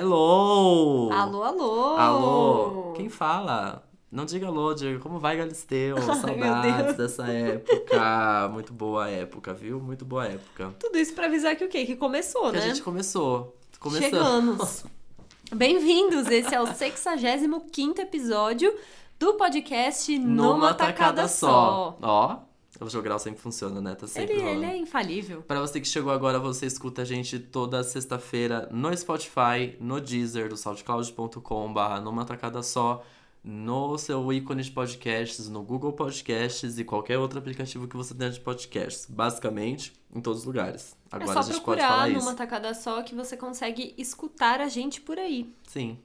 Hello! Alô, alô! Alô! Quem fala? Não diga alô, diga como vai, Galisteu? Saudades dessa época. Muito boa época, viu? Muito boa época. Tudo isso pra avisar que o quê? Que começou, Que né? a gente começou. Começamos. Chegamos. Bem-vindos! Esse é o 65 episódio do podcast Numa, Tacada Só. Ó, o jogral sempre funciona, né? Tá sempre Ele, rolando. ele é infalível. Pra você que chegou agora, você escuta a gente toda sexta-feira no Spotify, no Deezer, do soundcloud.com.br, numa tacada só, no seu ícone de podcasts, no Google Podcasts e qualquer outro aplicativo que você tenha de podcasts. Basicamente, em todos os lugares. Agora é só a gente pode procurar falar numa isso. tacada só que você consegue escutar a gente por aí. Sim.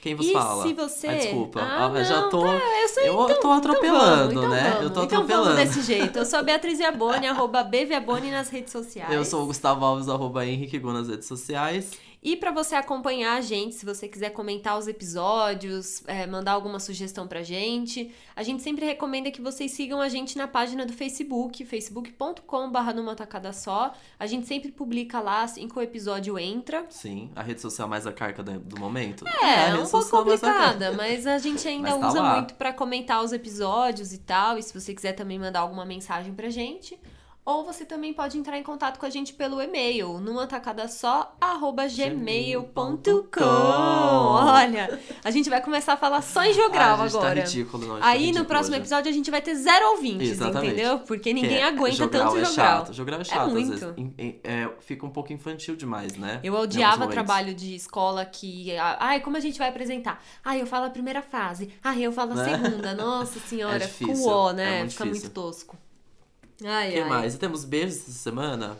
Quem vos e fala? se você. Ah, desculpa. Ah, Ah, eu já tô. tá, eu sou eu então, tô atropelando, então vamos, né? Então. Eu tô Então atropelando. vamos desse jeito. Eu sou a Beatriz Viaboni, arroba Bviaboni nas redes sociais. Eu sou o Gustavo Alves, arroba Henrique Gu nas redes sociais. E pra você acompanhar a gente, se você quiser comentar os episódios, é, mandar alguma sugestão pra gente, a gente sempre recomenda que vocês sigam a gente na página do Facebook, facebook.com.br numa tacada só. A gente sempre publica lá assim que o episódio entra. Sim, a rede social mais arcaica do do momento. É, a é um pouco complicada, mas a gente ainda tá usa lá. muito pra comentar os episódios e tal. E se você quiser também mandar alguma mensagem pra gente. Ou você também pode entrar em contato com a gente pelo e-mail, numa tacada só, arroba gmail.com. Olha, a gente vai começar a falar só em jogral Ah, gente agora. Tá ridículo, não, tá Aí no ridículo próximo hoje. episódio a gente vai ter zero ouvintes, Exatamente. entendeu? Porque ninguém é- aguenta jogral tanto é jogral. Chato. Jogral é chato, muito. às vezes. Em- em- é, fica um pouco infantil demais, né? Eu odiava trabalho de escola que. Ai, como a gente vai apresentar? Ai, eu falo a primeira frase. Ai, eu falo a Né? segunda. Nossa senhora, É fica difícil, o é né? muito Fica difícil. muito tosco. Ai, O que ai. mais? E temos beijos essa semana?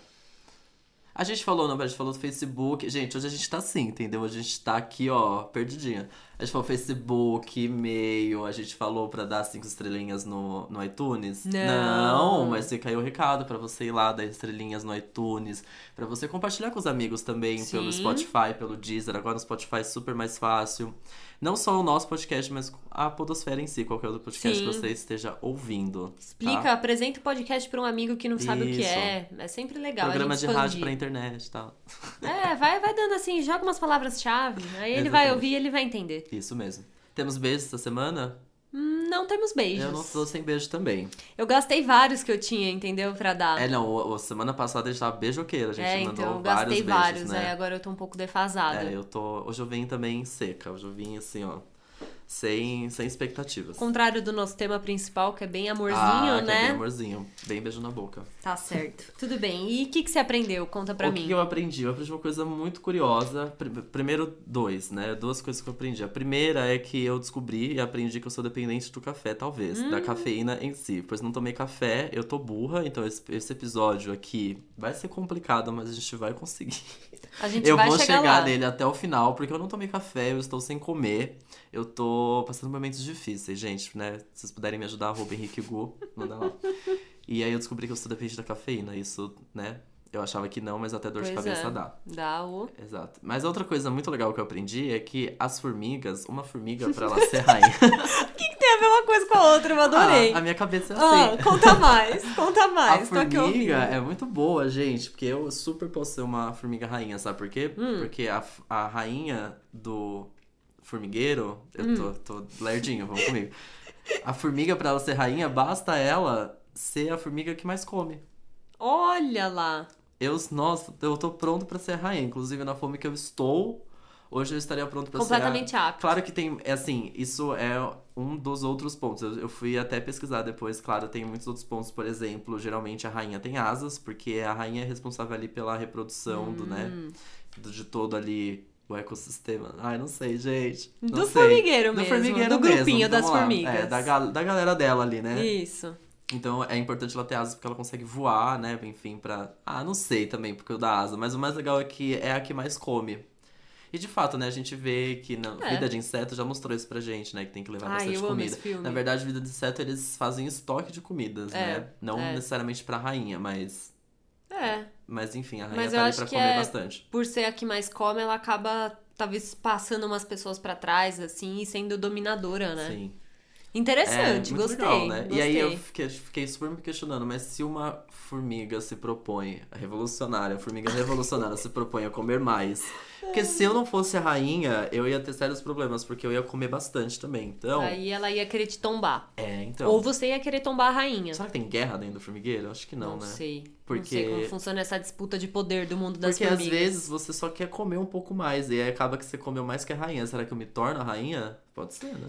A gente falou, não, a gente falou do Facebook. Gente, hoje a gente tá assim, entendeu? A gente tá aqui, ó, perdidinha. A gente falou Facebook, e-mail, a gente falou pra dar cinco estrelinhas no, no iTunes. Não. mas fica aí o recado pra você ir lá dar estrelinhas no iTunes, pra você compartilhar com os amigos também pelo Sim. Spotify, pelo Deezer. Agora no Spotify é super mais fácil. Não só o nosso podcast, mas a Podosfera em si, qualquer outro podcast Sim. que você esteja ouvindo. tá? Explica, apresenta o podcast pra um amigo que não sabe o que Isso. é. É sempre legal. Programa de gente rádio expandir. pra internet e tal. É, vai, vai dando assim, joga umas palavras-chave. Aí ele Exatamente. vai ouvir e ele vai entender. Isso mesmo. Temos beijos essa semana? Não temos beijos. Eu não tô sem beijo também. Eu gastei vários que eu tinha, entendeu? Pra dar. É, não, o, o- semana passada a gente tava beijoqueira, a gente É, mandou então eu vários gastei beijos, vários, né? aí agora eu tô um pouco defasada. É, eu tô. Hoje eu vim também seca. Hoje eu vim assim, ó. Sem, sem expectativas. Contrário do nosso tema principal, que é bem amorzinho, ah, que né? É bem amorzinho. Bem beijo na boca. Tá certo. Tudo bem. E o que, que você aprendeu? Conta pra o mim. que eu aprendi? Eu aprendi uma coisa muito curiosa. Pr- Primeiro, dois, né? Duas coisas que eu aprendi. A primeira é que eu descobri e aprendi que eu sou dependente do café, talvez. Hum. Da cafeína em si. Pois não tomei café, eu tô burra. Então esse, esse episódio aqui vai ser complicado, mas a gente vai conseguir. A gente Eu vou chegar, chegar nele até o final, porque eu não tomei café, eu estou sem comer. Eu tô passando momentos difíceis, gente, né? Se vocês puderem me ajudar, arroba Henrique Gu, manda lá. E aí eu descobri que eu sou dependente da cafeína. Isso, né? Eu achava que não, mas até dor de Pois cabeça é. dá. Dá o. Exato. Mas outra coisa muito legal que eu aprendi é que as formigas, uma formiga pra ela ser rainha. O que, que tem a ver uma coisa com a outra? Eu adorei. Ah, a minha cabeça é Ah, assim. conta mais, conta A mais. Ouvindo. formiga é muito boa, gente, porque eu super posso ser uma formiga rainha, sabe por quê? Hum. Porque a, a rainha do formigueiro, eu Hum. tô, tô lerdinho, vamos comigo. A formiga, pra ela ser rainha, basta ela ser a formiga que mais come. Olha lá. Eu, nossa, eu tô pronto pra ser rainha. Inclusive, na fome que eu estou, hoje eu estaria pronto pra ser. Completamente apto. Claro que tem, é assim, isso é um dos outros pontos. Eu, eu fui até pesquisar depois, claro, tem muitos outros pontos. Por exemplo, geralmente a rainha tem asas, porque a rainha é responsável ali pela reprodução do, né, Hum. do, de todo ali o ecossistema. Ai, não sei, gente. Não Do sei. formigueiro Do mesmo. formigueiro do mesmo, grupinho das vamos lá. formigas. É, da, gal- da galera dela ali, né? Isso. Então é importante ela ter asas porque ela consegue voar, né? Enfim, pra. Ah, não sei também porque eu dá asa, mas o mais legal é que é a que mais come. E de fato, né, a gente vê que na É. Vida de Inseto já mostrou isso pra gente, né? Que tem que levar Ai, bastante comida. Na verdade, Vida de Inseto eles fazem estoque de comidas, É, né? Não é. necessariamente pra rainha, mas. É. Mas enfim, a rainha Mas tá ali pra comer é- bastante. Por ser a que mais come, ela acaba talvez passando umas pessoas pra trás, assim, e sendo dominadora, né? Sim. Interessante, É, gostei. legal, né? E aí eu gostei. fiquei, fiquei super me questionando, mas se uma formiga se propõe, a revolucionária, a formiga revolucionária se propõe a comer mais. Porque se eu não fosse a rainha, eu ia ter sérios problemas, porque eu ia comer bastante também. Então, Aí ela ia querer te tombar. é, então. Ou você ia querer tombar a rainha. Será que tem guerra dentro do formigueiro? Acho que não, né? sei. Não Porque- sei como funciona essa disputa de poder do mundo das Porque às formigas. vezes você só quer comer um pouco mais, e aí acaba que você comeu mais que a rainha. Será que eu me torno a rainha? Pode ser, né?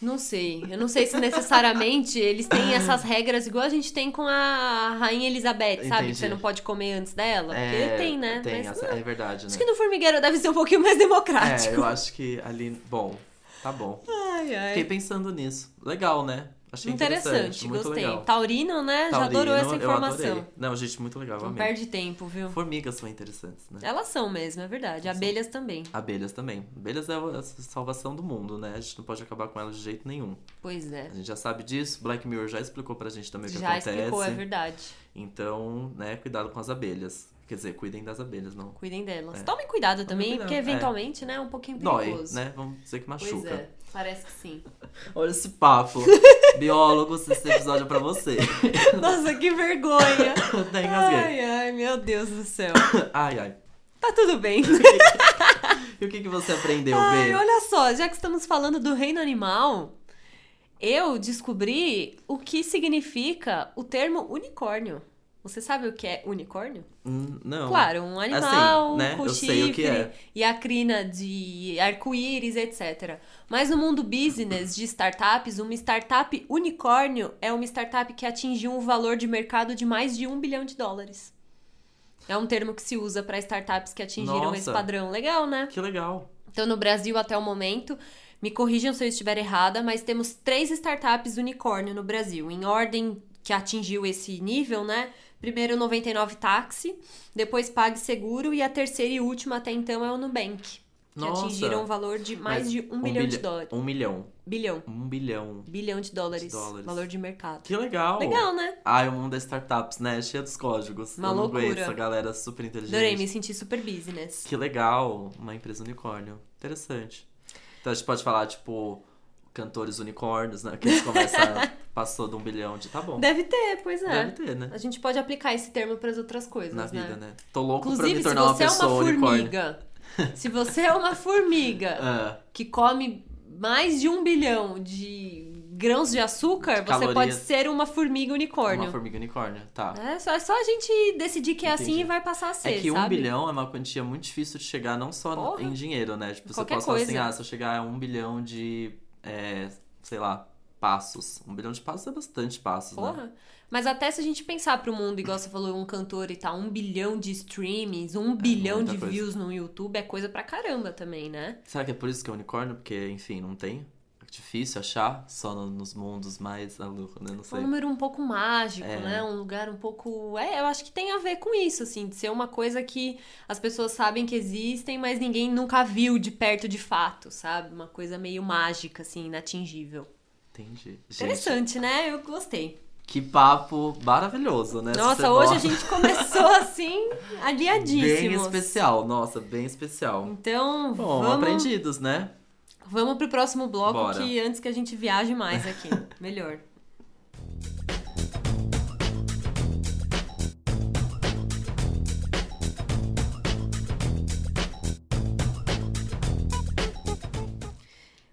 Não sei. Eu não sei se necessariamente eles têm essas regras igual a gente tem com a Rainha Elizabeth, sabe? Entendi. Que você não pode comer antes dela. É, Porque tem, né? Tem, Mas essa- não. é verdade, né? Acho que no formigueiro deve ser um pouquinho mais democrático. É, eu acho que ali. Bom, tá bom. Ai, ai. Fiquei pensando nisso. Legal, né? Achei interessante. Interessante, muito gostei. legal. Taurino, né? Já Taurino, adorou essa informação. adorei. Não, gente, muito legal, Não amei. perde tempo, viu? Formigas são interessantes, né? Elas são mesmo, é verdade. Abelhas também. Abelhas também. Abelhas é a salvação do mundo, né? A gente não pode acabar com elas de jeito nenhum. Pois é. A gente já sabe disso. Black Mirror já explicou pra gente também o que Já acontece. explicou, é verdade. Então, né, cuidado com as abelhas. Quer dizer, cuidem das abelhas, não. Cuidem delas. É. Tomem cuidado também, cuidado, porque é. eventualmente, né, é um pouquinho Dói, perigoso. né? Vamos dizer que Pois machuca. é, parece que sim. Olha esse papo. Biólogos, esse episódio é pra você. Nossa, que vergonha. Até engasguei. Ai, ai, meu Deus do céu. Ai, ai. Tá tudo bem. E o que, que você aprendeu, Ai, B? olha só, já que estamos falando do reino animal, eu descobri o que significa o termo unicórnio. Você sabe o que é unicórnio? Hum, Não. Claro, um animal Assim, né? com Eu chifre é. e a crina de arco-íris, etc. Mas no mundo business de startups, uma startup unicórnio é uma startup que atingiu um valor de mercado de mais de um bilhão de dólares. É um termo que se usa para startups que atingiram Nossa. esse padrão. Legal, né? Que legal. Então, no Brasil, até o momento, me corrijam se eu estiver errada, mas temos três startups unicórnio no Brasil, em ordem que atingiu esse nível, né? Primeiro, 99 Táxi, depois PagSeguro e a terceira e última até então é o Nubank, que Nossa. atingiram um valor de mais Mas de um, bilhão de dólares. Um milhão. Bilhão. Um bilhão. Bilhão de dólares, dólares. valor de mercado. Que legal. Legal, né? Ai, o mundo das startups, né? Cheio dos códigos. Uma Eu não aguento loucura. essa galera super inteligente. Adorei, me senti super business. Que legal. Uma empresa unicórnio. Interessante. Então a gente pode falar, tipo, cantores unicórnios, né? Que eles começam. passou de um bilhão de. Tá bom. Deve ter, pois é. Deve ter, né? A gente pode aplicar esse termo para as outras coisas, Na né? vida, né? Tô louco Inclusive, pra se me tornar você é uma uma pessoa unicórnio. formiga, se você é uma formiga Ah, que come mais de um bilhão de grãos de açúcar, De você pode ser uma formiga unicórnio. uma formiga unicórnio. Tá. É só, é só a gente decidir que é assim Entendi. e vai passar a ser, É que um sabe? bilhão é uma quantia muito difícil de chegar, não só Porra. em dinheiro, né? Tipo, você Qualquer pode falar assim, ah, se eu chegar a um bilhão de, é, sei lá, passos. Um bilhão de passos é bastante passos, né? Porra. Mas até se a gente pensar pro mundo, igual você falou, um cantor e tal, um bilhão de streamings, um bilhão É, muita de coisa. views no YouTube é coisa pra caramba também, né? Será que é por isso que é unicórnio? Porque, enfim, não tem? Difícil achar só no- nos mundos mais né? Não Um sei. número um pouco mágico, É. né? Um lugar um pouco. É, eu acho que tem a ver com isso, assim, de ser uma coisa que as pessoas sabem que existem, mas ninguém nunca viu de perto de fato, sabe? Uma coisa meio mágica, assim, inatingível. Entendi. Gente, Interessante, né? Eu gostei. que papo maravilhoso, né? Nossa, hoje a gente começou assim, aliadíssimos. Bem especial, nossa, bem especial. Então, Bom, vamos, aprendidos, né? Vamos pro próximo bloco Bora. que antes que a gente viaje mais aqui. Melhor.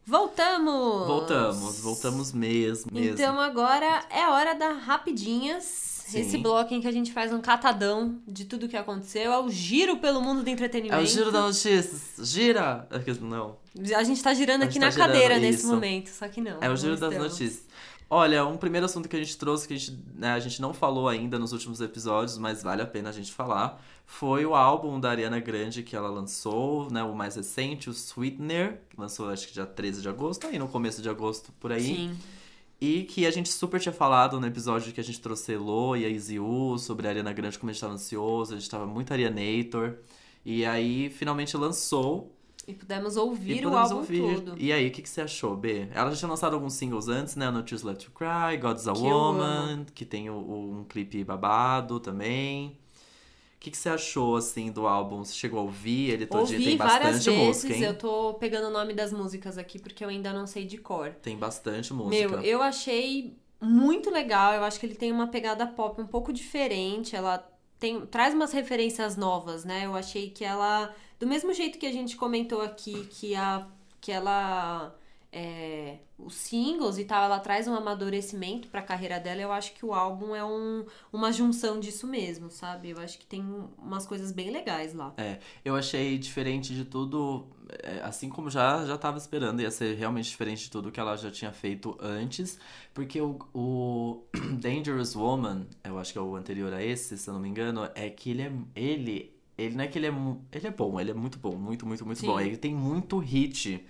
Voltamos! Voltamos, voltamos mesmo, mesmo. Então agora é hora da rapidinhas. Sim. Esse bloco em que a gente faz um catadão de tudo que aconteceu. É o giro pelo mundo do entretenimento. É o giro das notícias. Gira! É que- Não. A gente tá girando aqui gente na tá girando, cadeira nesse isso. momento, só que não. É o giro das notícias. Olha, um primeiro assunto que a gente trouxe, que a gente, né, a gente não falou ainda nos últimos episódios, mas vale a pena a gente falar, foi o álbum da Ariana Grande que ela lançou, né, o mais recente, o Sweetener, que lançou acho que dia 13 de agosto, aí no começo de agosto por aí. Sim. E que a gente super tinha falado no episódio que a gente trouxe Elo e a Easy U sobre a Ariana Grande, como a gente tava ansioso, a gente tava muito Arianator. E aí finalmente lançou E pudemos e ouvir o álbum ouvir. todo. E aí, o que, que você achou, B? Ela já tinha lançado alguns singles antes, né? No Choose Left to Cry, God's a Que Woman, que tem o, o- um clipe babado também. O que, que você achou, assim, do álbum? Você chegou a ouvir ele todinho? Ouvi Tem várias bastante vezes, música, hein? eu tô pegando o nome das músicas aqui porque eu ainda não sei de cor. Tem bastante música. Meu, eu achei muito legal. Eu acho que ele tem uma pegada pop um pouco diferente. Ela tem traz umas referências novas, né? Eu achei que ela, do mesmo jeito que a gente comentou aqui, que a que ela é, os singles e tal, ela traz um amadurecimento pra carreira dela. Eu acho que o álbum é um, uma junção disso mesmo, sabe? Eu acho que tem umas coisas bem legais lá. É, eu achei diferente de tudo, é, assim como já já tava esperando, ia ser realmente diferente de tudo que ela já tinha feito antes, porque o, o Dangerous Woman, eu acho que é o anterior a esse, se eu não me engano, é que ele é ele ele não é que ele é ele é bom, ele é muito bom, muito muito muito Sim. bom. Ele tem muito hit.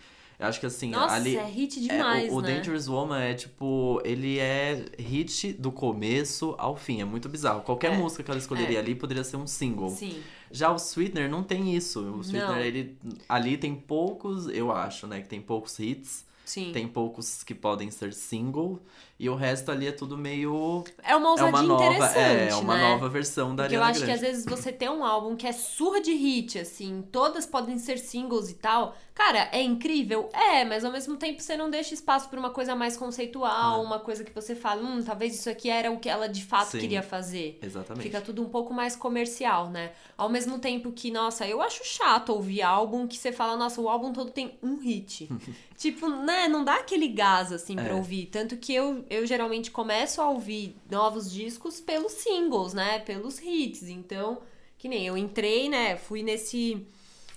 Eu acho que assim, Nossa, ali é hit é, demais, o, o né? Dangerous Woman é tipo, ele é hit do começo ao fim, é muito bizarro. Qualquer É, música que ela escolheria é. ali poderia ser um single. Sim. Já o Sweetener não tem isso. O Sweetener, Não. ele ali tem poucos, eu acho, né? Que tem poucos hits, Sim. tem poucos que podem ser single, e o resto ali é tudo meio. É uma É ousadia uma nova, interessante, é, é uma né? nova versão da Porque eu Ariana acho que Grande. às vezes você tem um álbum que é surra de hit, assim, todas podem ser singles e tal. Cara, é incrível? É, mas ao mesmo tempo você não deixa espaço pra uma coisa mais conceitual, É. uma coisa que você fala, hum, talvez isso aqui era o que ela de fato Sim. queria fazer. Exatamente. Fica tudo um pouco mais comercial, né? Ao mesmo tempo que, nossa, eu acho chato ouvir álbum que você fala, nossa, o álbum todo tem um hit. tipo, né, não dá aquele gás, assim, pra É. ouvir. Tanto que eu, eu geralmente começo a ouvir novos discos pelos singles, né? Pelos hits. Então, que nem eu entrei, né? Fui nesse.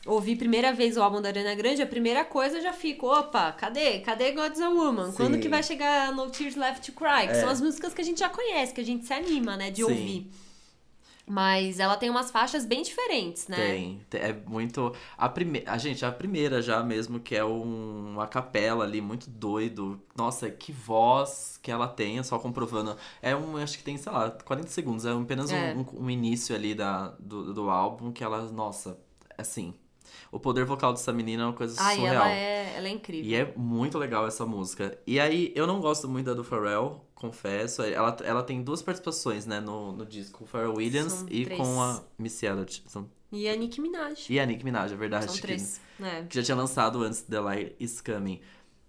Ouvi primeira vez o álbum da Ariana Grande, a primeira coisa eu já fico, opa, cadê? Cadê God's a Woman? Quando Sim. que vai chegar No Tears Left to Cry? Que É. são as músicas que a gente já conhece, que a gente se anima, né, de Sim. ouvir. Mas ela tem umas faixas bem diferentes, né? Tem, te- é muito. A primeira, a gente, a primeira já mesmo, que é um, uma capela ali, muito doido. Nossa, que voz que ela tem, só comprovando. É um, acho que tem, sei lá, 40 segundos, é apenas um- É. Um, um início ali da, do, do álbum que ela, nossa, assim. O poder vocal dessa menina é uma coisa Ai, surreal. ela é, ela é incrível. E é muito legal essa música. E aí, eu não gosto muito da do Pharrell, confesso. Ela, ela tem duas participações, né, no, no disco. O Pharrell Williams São e três. com a Missy Elliott. São- E a Nicki Minaj. E a Nicki Minaj, é verdade. São que- três. né? Que, já tinha lançado antes The Light Is Coming.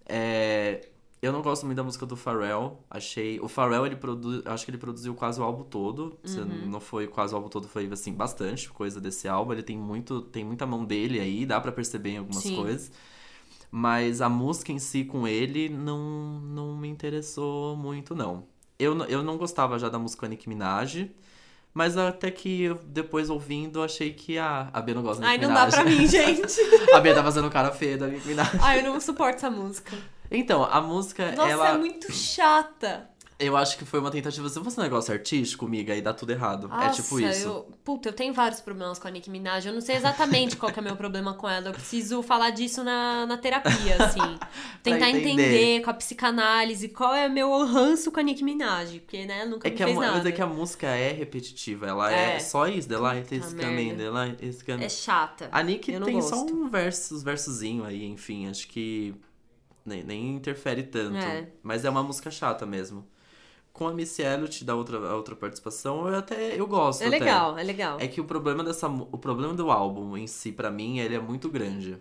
É, eu não gosto muito da música do Pharrell. Achei... O Pharrell, ele produz... Acho que ele produziu quase o álbum todo. Se Uhum. não foi quase o álbum todo, foi, assim, bastante coisa desse álbum. Ele tem muito... Tem muita mão dele aí, dá pra perceber em algumas Sim. coisas. Mas a música em si com ele não, não me interessou muito, não. Eu, eu não gostava já da música Nicki Minaj. Mas até que depois ouvindo, achei que a, a B não gosta da Ai, Nicki não dá Minaj. pra mim, gente. A B tá fazendo cara feia da Nicki Minaj. Ai, eu não suporto essa música. Então, a música, Nossa, ela. é muito chata. Eu acho que foi uma tentativa. Se fosse um negócio artístico, miga, aí dá tudo errado. é Nossa, tipo isso. Eu... Puta, eu tenho vários problemas com a Nicki Minaj. Eu não sei exatamente qual é o meu problema com ela. Eu preciso falar disso na, na terapia, assim. Tentar entender. entender. com a psicanálise qual é o meu ranço com a Nicki Minaj. Porque, né, nunca É me que, a, nada. mas é que a música é repetitiva. Ela é, É. só isso. The light is coming, the light is coming. É chata. A Nick tem só gosto. um verso, versozinho aí, enfim, acho que nem, nem interfere tanto. É. Mas é uma música chata mesmo. Com a Missy Elliott da outra, a outra participação, eu até eu gosto. É até. legal, é legal. É que o problema dessa o problema do álbum em si pra mim, ele é muito grande.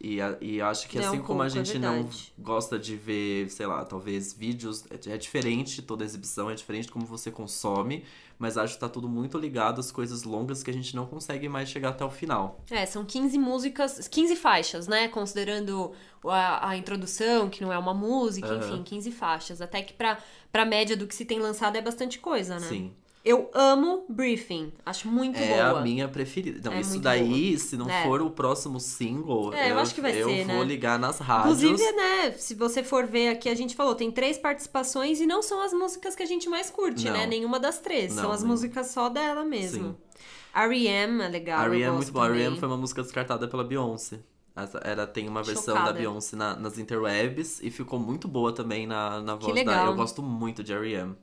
E, e acho que É um assim como a é gente não verdade. gosta de ver, sei lá, talvez vídeos, é, é diferente toda exibição, é diferente como você consome, mas acho que tá tudo muito ligado às coisas longas que a gente não consegue mais chegar até o final. É, são 15 músicas, 15 faixas, né? Considerando a, a introdução, que não é uma música, Aham. enfim, 15 faixas. Até que pra, pra média do que se tem lançado é bastante coisa, né? Sim. Eu amo Briefing, acho muito É boa. a minha preferida. Então, É isso daí, se não É. for o próximo single, É, eu acho que vai eu ser, vou né? ligar nas rádios. Inclusive, né, se você for ver aqui, a gente falou, tem três participações e não são as músicas que a gente mais curte, Não. né? Nenhuma das três. Não, são as nenhuma. músicas só dela mesmo. Sim. R.E.M. é legal, eu R.E.M. é muito bom. R.E.M. foi uma música descartada pela Beyoncé. Ela tem uma versão Chocada. da Beyoncé na- nas interwebs e ficou muito boa também na, na voz da... legal. Eu gosto muito de R.E.M.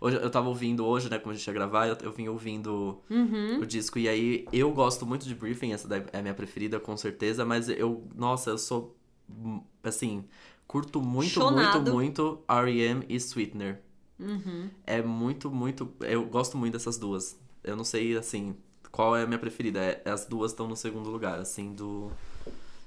Hoje, eu tava ouvindo hoje, né, como a gente ia gravar, eu, eu vim ouvindo Uhum. o disco e aí eu gosto muito de Briefing, essa é a minha preferida com certeza, mas eu, nossa, eu sou, hum, assim, curto muito, Chonado. muito, muito R.E.M. e Sweetener. Uhum. É muito, muito. Eu gosto muito dessas duas. Eu não sei, assim, qual é a minha preferida. É, as duas estão no segundo lugar, assim, do.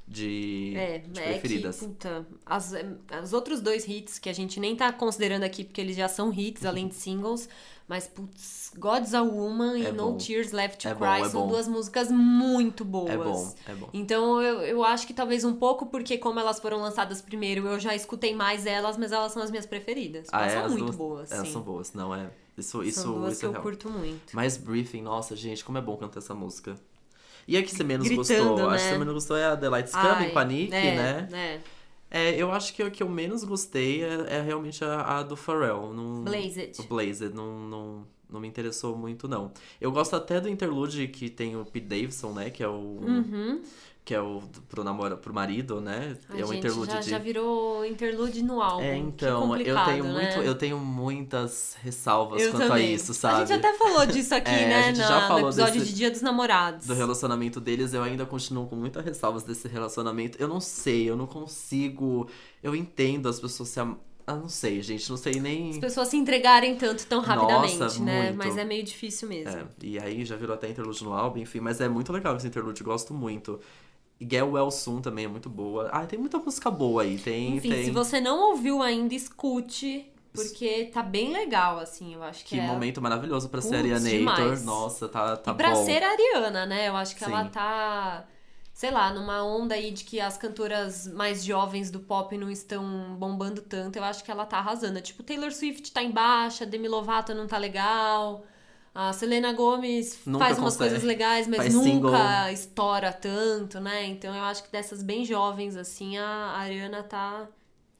De, É, de é preferidas. que, puta, as, os outros dois hits que a gente nem tá considerando aqui porque eles já são hits, além de singles, mas, putz, God's a Woman É e No bom. Tears Left to É bom, Cry é são bom. duas músicas muito boas. É bom, é bom. Então eu, eu acho que talvez um pouco porque como elas foram lançadas primeiro, eu já escutei mais elas, mas elas são as minhas preferidas. Ah, elas é, são as muito duas- boas, Elas sim. são boas, não é? Isso, isso, são duas isso que é eu real. curto muito. Mas Briefing, nossa, gente, como é bom cantar essa música. E a que você menos Gritando, gostou? Acho né? que você menos gostou é a The Lights Coming com a Nick, é, né? É. É, eu acho que o que eu menos gostei é, é realmente a, a do Pharrell. Não, Blazed. O Blazed, não, não, não me interessou muito, não. Eu gosto até do interlude que tem o Pete Davidson, né? Que é o. Uhum. Que é o pro namoro, pro marido, né? Ai, é um gente, interlude já, de. já virou interlude no álbum. É, então, eu tenho né? muito, eu tenho muitas ressalvas Eu quanto também. a isso, sabe? A gente até falou disso aqui, É, a né? gente na- já no falou episódio desse- de Dia dos Namorados. do relacionamento deles, eu ainda continuo com muitas ressalvas desse relacionamento. Eu não sei, eu não consigo. Eu entendo as pessoas se. am- Ah, não sei, gente, não sei nem. As pessoas se entregarem tanto tão rapidamente, Nossa, né? muito. Mas é meio difícil mesmo. É, e aí já virou até interlude no álbum, enfim, mas é muito legal esse interlude, gosto muito. Well Soon também é muito boa. Ah, tem muita música boa aí, tem. Enfim, tem... se você não ouviu ainda, escute. Porque tá bem legal, assim, eu acho que, Que é. momento maravilhoso pra ser Putz, Arianator. demais. Nossa, tá, tá e pra bom. ser a Ariana, né? Eu acho que ela Sim. tá, sei lá, numa onda aí de que as cantoras mais jovens do pop não estão bombando tanto. Eu acho que ela tá arrasando. Tipo, Taylor Swift tá em baixa, Demi Lovato não tá legal. A Selena Gomez Nunca faz umas consegue. coisas legais, mas Faz nunca single. estoura tanto, né? Então eu acho que dessas bem jovens, assim, a Ariana tá,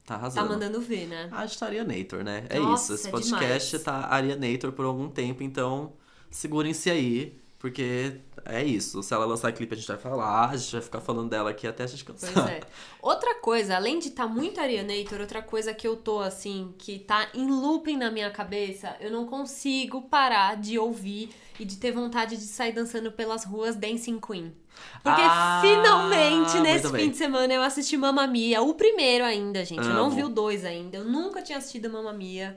Tá tá arrasando. mandando ver, né? Ah, está Arianator, né? É Nossa, isso. Esse é podcast demais. tá Arianator por algum tempo, então segurem-se aí, porque é isso. Se ela lançar clipe, a gente vai falar, a gente vai ficar falando dela aqui até a gente cansar. Pois é. Outra coisa, além de estar tá muito Arianator, outra coisa que eu tô assim, que tá em looping na minha cabeça, eu não consigo parar de ouvir e de ter vontade de sair dançando pelas ruas Dancing Queen. Porque Ah, finalmente nesse fim de semana eu assisti Mamma Mia, o primeiro ainda, gente. Eu não Amo. vi o dois ainda. Eu nunca tinha assistido Mamma Mia.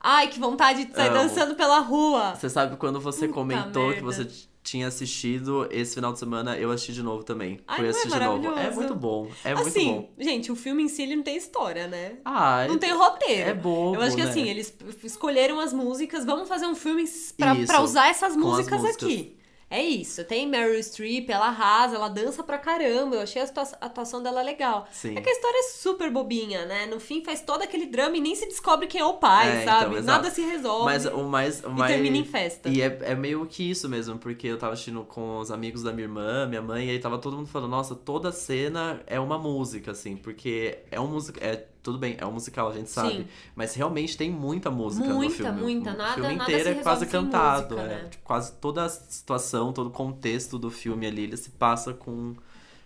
Ai, que vontade de sair Amo. dançando pela rua. Você sabe quando você Puta comentou que merda. você t- tinha assistido esse final de semana, eu assisti de novo também. Ai, Fui é assistir de novo. É muito bom. É muito assim, bom. gente, o filme em si ele não tem história, né? Ah, Não tem roteiro. é bobo, Eu acho que né? assim, eles escolheram as músicas, vamos fazer um filme pra, Isso, pra usar essas músicas, músicas. aqui. É isso. Tem Meryl Streep, ela arrasa, ela dança pra caramba. Eu achei a atua- a atuação dela legal. Sim. É que a história é super bobinha, né? No fim faz todo aquele drama e nem se descobre quem é o pai, É, então, sabe? exato. Nada se resolve. Mas o mais. O e mais... termina em festa. E é, é meio que isso mesmo, porque eu tava assistindo com os amigos da minha irmã, minha mãe, e aí tava todo mundo falando, nossa, toda cena é uma música, assim, porque é um musical. É, tudo bem, é um musical, a gente sabe. Sim. Mas realmente tem muita música no Muita, filme. muita. O Nada- filme nada inteiro se é quase cantado. música, é. né? Tipo, quase toda a situação, todo o contexto do filme ali, ele se passa com.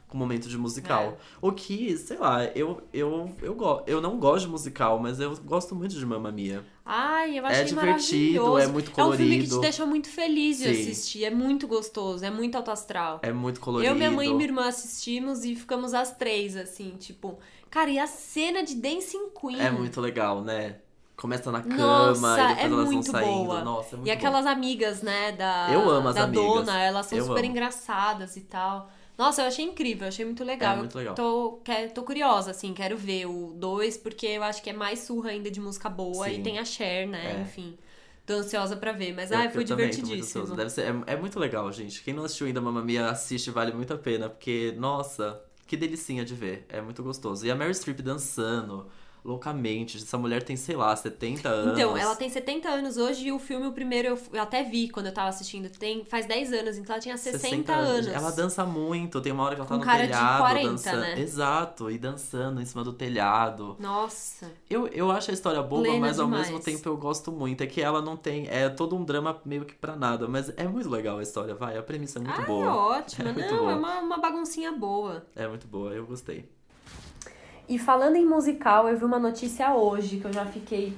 Com momento de musical. É. O que, sei lá, eu, eu, eu, go eu não gosto de musical, mas eu gosto muito de Mamma Mia. Ai, eu achei É divertido, é muito É um filme que te colorido. deixa muito feliz de Sim. assistir. É muito gostoso, é muito alto astral. É muito colorido. Eu, minha mãe e minha irmã assistimos e ficamos as três, assim, tipo. Cara, e a cena de Dancing Queen? É muito legal, né? Começa na cama Nossa, e depois é elas muito vão saindo. boa. Nossa, é muito E aquelas amigas, né, da, Eu amo as da amigas. dona, elas são Eu super amo. engraçadas e tal. Nossa, eu achei incrível, eu achei muito legal. É muito legal. Eu tô, quero, tô curiosa, assim, quero ver o 2, porque eu acho que é mais surra ainda de música boa Sim. e tem a Cher, né? É. Enfim. Tô ansiosa pra ver, mas Eu- ai, foi eu divertidíssimo. Deve ser, é, é muito legal, gente. Quem não assistiu ainda Mamma Mia, assiste, vale muito a pena. Porque, nossa, que delicinha de ver. É muito gostoso. E a Mary Streep dançando loucamente. Essa mulher tem, sei lá, 70 anos. Então, ela tem 70 anos hoje e o filme, o primeiro, eu, eu até vi quando eu tava assistindo. Tem, faz 10 anos, então ela tinha 60, anos. Ela dança muito. Tem uma hora que ela tá Com no cara de telhado 40, dançando. né? Exato. E dançando em cima do telhado. Nossa. Eu, eu acho a história boba, Plena mas ao demais. mesmo tempo eu gosto muito. É que ela não tem. É todo um drama meio que pra nada. Mas é muito legal a história, vai. A premissa é muito ah, boa. é ótima. É Não, boa. é uma, uma baguncinha boa. É muito boa, eu gostei. E falando em musical, eu vi uma notícia hoje que eu já fiquei,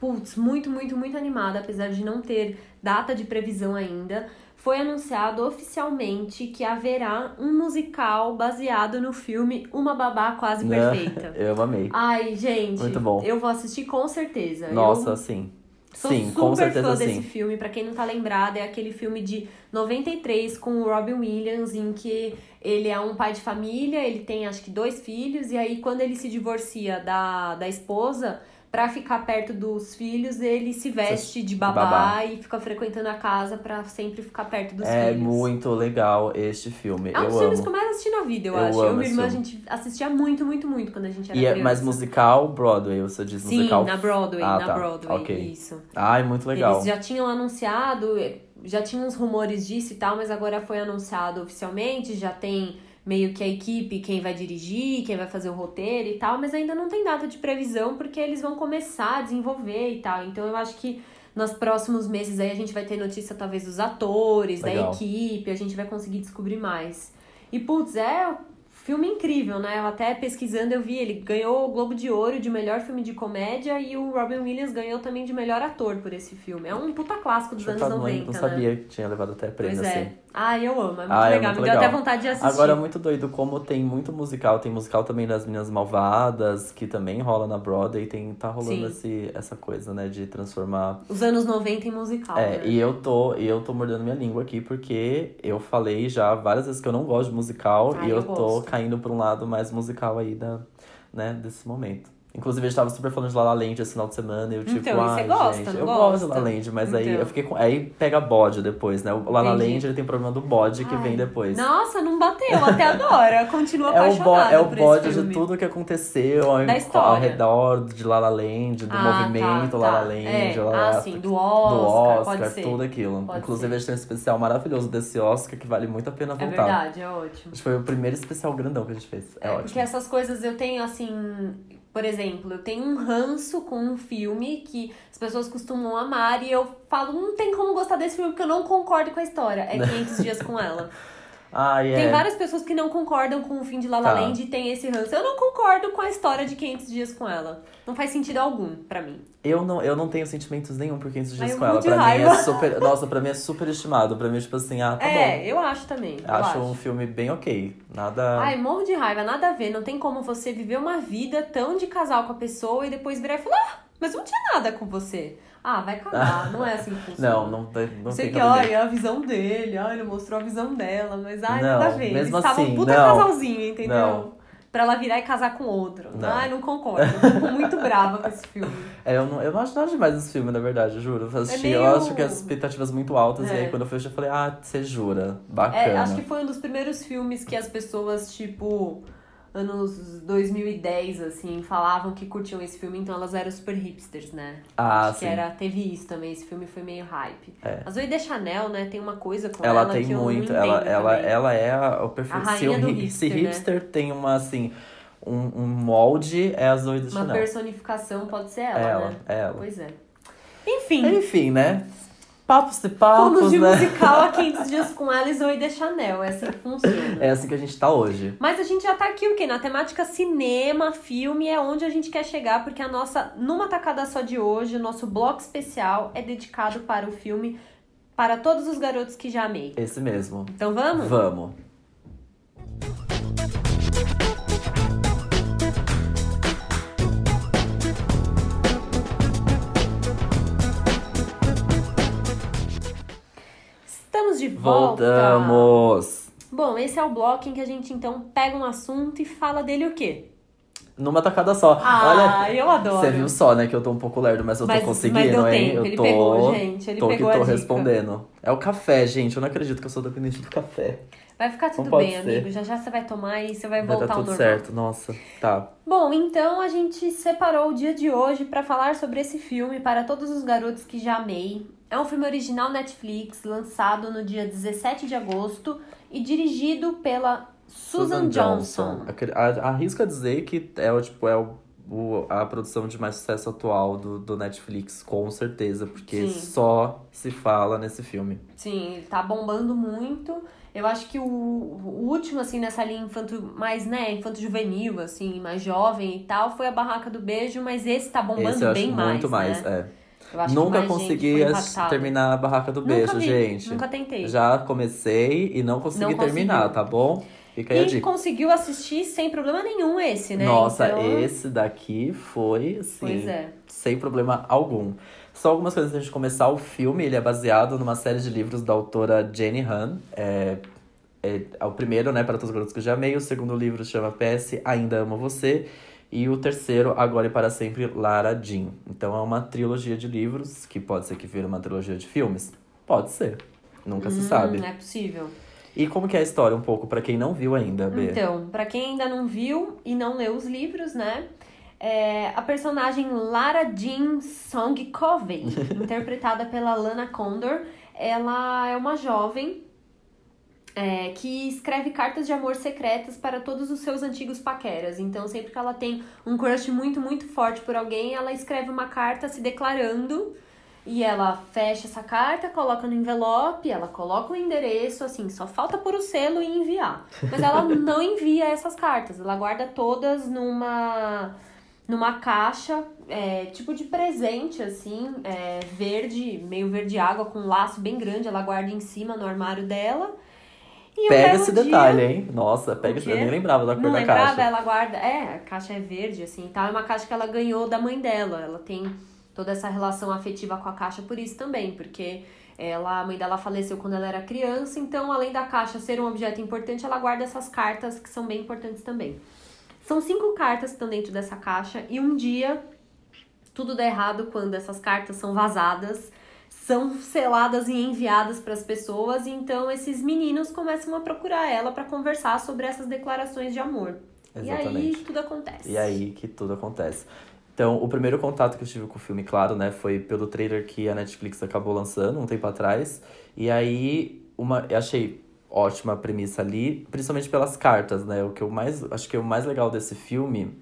putz, muito, muito, muito animada, apesar de não ter data de previsão ainda. Foi anunciado oficialmente que haverá um musical baseado no filme Uma Babá Quase Perfeita. Eu amei. Ai, gente, Muito bom. eu vou assistir com certeza. Nossa, eu, sim. Sou Sim, super com certeza fã sim. desse filme. Pra quem não tá lembrado, é aquele filme de 93 com o Robin Williams, em que ele é um pai de família, ele tem acho que dois filhos, e aí quando ele se divorcia da, da esposa, pra ficar perto dos filhos, ele se veste de babá, babá. e fica frequentando a casa pra sempre ficar perto dos É filhos. muito legal este filme. É um dos filmes que eu mais assisti na vida, eu, Eu acho. Eu e minha irmã, a gente assistia muito, muito, muito quando a gente era E é criança. mais musical Broadway, você diz Sim, musical? na Broadway, Ah, na tá. Broadway, Ok. isso. Ai, muito legal. Eles já tinham anunciado, já tinham uns rumores disso e tal, mas agora foi anunciado oficialmente, já tem meio que a equipe, quem vai dirigir, quem vai fazer o roteiro e tal, mas ainda não tem data de previsão porque eles vão começar a desenvolver e tal. Então eu acho que nos próximos meses aí a gente vai ter notícia talvez dos atores, Legal. da equipe, a gente vai conseguir descobrir mais. E putz, é um filme incrível, né? Eu até pesquisando eu vi, ele ganhou o Globo de Ouro de melhor filme de comédia e o Robin Williams ganhou também de melhor ator por esse filme. É um puta clássico dos anos Chocado, não, 90, não né? sabia que tinha levado até prêmio, Pois é. Ah, eu amo, é muito Ah, é legal. muito Me deu legal. até vontade de assistir. Agora é muito doido como tem muito musical. Tem musical também das Meninas Malvadas, que também rola na Broadway. Tem, tá rolando esse, essa coisa, né, de transformar Os anos 90 em musical, É, né? e eu tô, e eu tô mordendo minha língua aqui porque eu falei já várias vezes que eu não gosto de musical e eu, eu tô caindo pra um lado mais musical aí da, né, desse momento. Inclusive, a gente tava super falando de La La Land esse final de semana eu tipo, Então, você gosta, gente, não eu gosta? gosto de La La Land, mas aí Então. eu fiquei com. Aí pega bode depois, né? O La La. Land ele tem problema do bode que Ai, vem depois. Nossa, não bateu até agora. Continua É o, bo apaixonada é o por bode de tudo que aconteceu ao, ao redor de La La Land, do Ah, movimento tá, La La tá. Land, É, lá, lá, ah, sim, do Oscar, do Oscar, tudo aquilo. Pode Inclusive, ser. a gente tem um especial maravilhoso desse Oscar que vale muito a pena É voltar. verdade, é ótimo. Acho que foi o primeiro especial grandão que a gente fez. É, É, ótimo. porque essas coisas eu tenho assim. Por exemplo, eu tenho um ranço com um filme que as pessoas costumam amar e eu falo, não tem como gostar desse filme porque eu não concordo com a história. É 500 dias com ela. Ah, é. Tem várias pessoas que não concordam com o fim de La La Tá. Land e tem esse ranço. Eu não concordo com a história de 500 dias com ela. Não faz sentido algum pra mim. Eu não, eu não tenho sentimentos nenhum por 500 dias Ai, com ela. de Pra mim é super. Nossa, pra mim é super estimado. Pra mim é tipo assim, ah, tá é, bom. eu acho também. eu Acho acho. um filme bem ok. Nada. Ai, morro de raiva, nada a ver. Não tem como você viver uma vida tão de casal com a pessoa e depois virar e falar, ah, mas não tinha nada com você. Ah, vai cagar, não é assim que funciona. não, não, tem- não Sei tem que, ai, é a visão dele, ai, ele mostrou a visão dela, mas ai, Não, nada a ver. Eles mesmo estavam assim, puta não. casalzinho, entendeu? Não. Pra ela virar e casar com outro. Não. Ai, não concordo. Eu Fico muito brava com esse filme. É, eu não, eu não acho nada demais esse filme, na verdade, eu juro. Eu assisti, meio- eu acho que as expectativas muito altas, e É. aí quando eu fui, eu falei, ah, você jura? Bacana. É, acho que foi um dos primeiros filmes que as pessoas, tipo, anos 2010, assim, falavam que curtiam esse filme, então elas eram super hipsters, né? Ah, Acho sim. que era, teve isso também, esse filme foi meio hype. É. A Zoe Deschanel, né, tem uma coisa com ela, Ela tem que muito, ela, ela, também. ela é a- o perfeito. A Se, rainha do hipster, né? hipster tem uma, assim, um, um molde, é a Zoe Uma Chanel. personificação pode ser ela, ela, né? ela. Pois é. Enfim, Enfim, né? Papos e papos, fomos de né? musical a 500 dias com ela e Zoe Deschanel, é assim que funciona. É assim que a gente tá hoje. Mas a gente já tá aqui o quê? Na temática cinema, filme, é onde a gente quer chegar, porque a nossa, numa tacada só de hoje, o nosso bloco especial é dedicado para o filme Para Todos os Garotos que Já Amei. Esse mesmo. Então vamos? Vamos. Volta! Voltamos! Bom, esse é o bloco em que a gente então pega um assunto e fala dele o quê? Numa tacada só. Ah, Olha, eu adoro. você viu só, né, que eu tô um pouco lerdo, mas eu tô Mas- conseguindo, mas hein? tempo, eu ele tô, pegou, gente, ele tô pegou que tô respondendo. É o café, gente. Eu não acredito que eu sou dependente do café. Vai ficar tudo bem, ser. amigo. Já já você vai tomar e você vai Vai voltar dar ao tudo normal. certo. Nossa, tá. Bom, então a gente separou o dia de hoje para falar sobre esse filme para todos os garotos que já amei. É um filme original Netflix, lançado no dia 17 de agosto e dirigido pela Susan, Johnson. Acre- a- Arrisco a dizer que é o tipo é o, o- a produção de mais sucesso atual do, do Netflix, com certeza, porque Sim. só se fala nesse filme. Sim, ele tá bombando muito. Eu acho que o, o último, assim, nessa linha infanto, mais, né, infanto-juvenil, assim, mais jovem e tal, foi a Barraca do Beijo, mas esse tá bombando Esse eu acho bem muito mais, mais, né? é. Nunca consegui terminar a barraca do Nunca beijo, vi, gente. Nunca tentei. Já comecei e não consegui Não terminar, conseguiu. tá bom? Fica aí a E conseguiu assistir sem problema nenhum esse, né? Nossa, Então, esse daqui foi, assim, Pois é. sem problema algum. só algumas coisas antes de começar. O filme, ele é baseado numa série de livros da autora Jenny Han. É, é, é o primeiro, né, Para Todos os Garotos que eu já amei. O segundo livro chama PS Ainda Amo Você. E o terceiro, Agora e Para Sempre, Lara Jean. Então é uma trilogia de livros, que pode ser que vire uma trilogia de filmes. Pode ser. Nunca se sabe. Hum, é possível. E como que é a história um pouco, para quem não viu ainda, B? Então, para quem ainda não viu e não leu os livros, né? É, a personagem Lara Jean Song Covey, interpretada pela Lana Condor, ela é uma jovem é, que escreve cartas de amor secretas para todos os seus antigos paqueras. Então, sempre que ela tem um crush muito, muito forte por alguém, ela escreve uma carta se declarando e ela fecha essa carta, coloca no envelope, ela coloca o endereço, assim, só falta pôr o selo e enviar. Mas ela não envia essas cartas, ela guarda todas numa numa caixa, é, tipo de presente, assim, é, verde, meio verde água, com um laço bem grande, ela guarda em cima no armário dela. E pega esse dia... detalhe, hein? Nossa, pega esse... Eu nem lembrava da cor não da lembrava, caixa. ela guarda... É, a caixa é verde, assim, tá? É uma caixa que ela ganhou da mãe dela. Ela tem toda essa relação afetiva com a caixa por isso também, porque ela, a mãe dela faleceu quando ela era criança, então além da caixa ser um objeto importante, ela guarda essas cartas que são bem importantes também. São cinco cartas que estão dentro dessa caixa e um dia tudo dá errado quando essas cartas são vazadas, são seladas e enviadas para as pessoas, e então esses meninos começam a procurar ela para conversar sobre essas declarações de amor. Exatamente. E aí tudo acontece. E aí que tudo acontece. Então, o primeiro contato que eu tive com o filme, claro, né, foi pelo trailer que a Netflix acabou lançando um tempo atrás. E aí, uma, eu achei ótima premissa ali, principalmente pelas cartas, né? O que eu mais acho que é o mais legal desse filme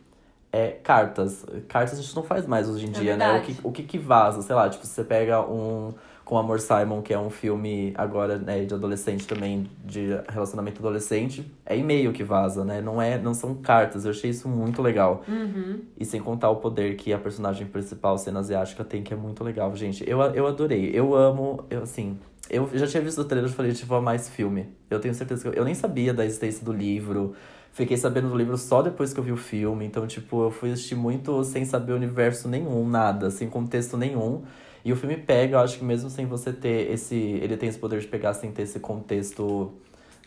é cartas. Cartas a gente não faz mais hoje em é dia, né? O que, o que que vaza, sei lá, tipo, você pega um com Amor Simon, que é um filme agora, né, de adolescente também, de relacionamento adolescente, é e-mail que vaza, né? Não é, não são cartas. Eu achei isso muito legal. Uhum. E sem contar o poder que a personagem principal, sendo asiática, tem, que é muito legal, gente. Eu, eu adorei. Eu amo, eu assim, eu já tinha visto o trailer e falei, tipo, a mais filme. Eu tenho certeza que eu, eu nem sabia da existência do livro. Fiquei sabendo do livro só depois que eu vi o filme. Então, tipo, eu fui assistir muito sem saber universo nenhum, nada, sem contexto nenhum. E o filme pega, eu acho que mesmo sem você ter esse. Ele tem esse poder de pegar sem ter esse contexto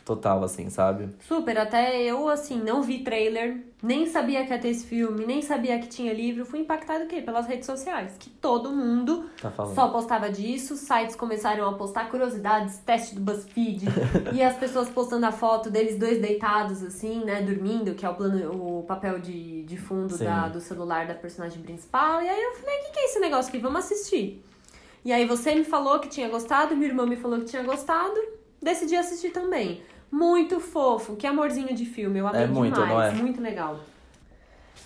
total, assim, sabe? Super, até eu, assim, não vi trailer, nem sabia que ia ter esse filme, nem sabia que tinha livro, fui impactado o quê? Pelas redes sociais, que todo mundo tá só postava disso, sites começaram a postar curiosidades, teste do BuzzFeed, e as pessoas postando a foto deles dois deitados, assim, né, dormindo, que é o plano, o papel de, de fundo da, do celular da personagem principal, e aí eu falei, o que, que é esse negócio aqui? Vamos assistir. E aí você me falou que tinha gostado, minha irmã me falou que tinha gostado, decidi assistir também. Muito fofo, que amorzinho de filme, eu amei é muito, demais, é? muito legal.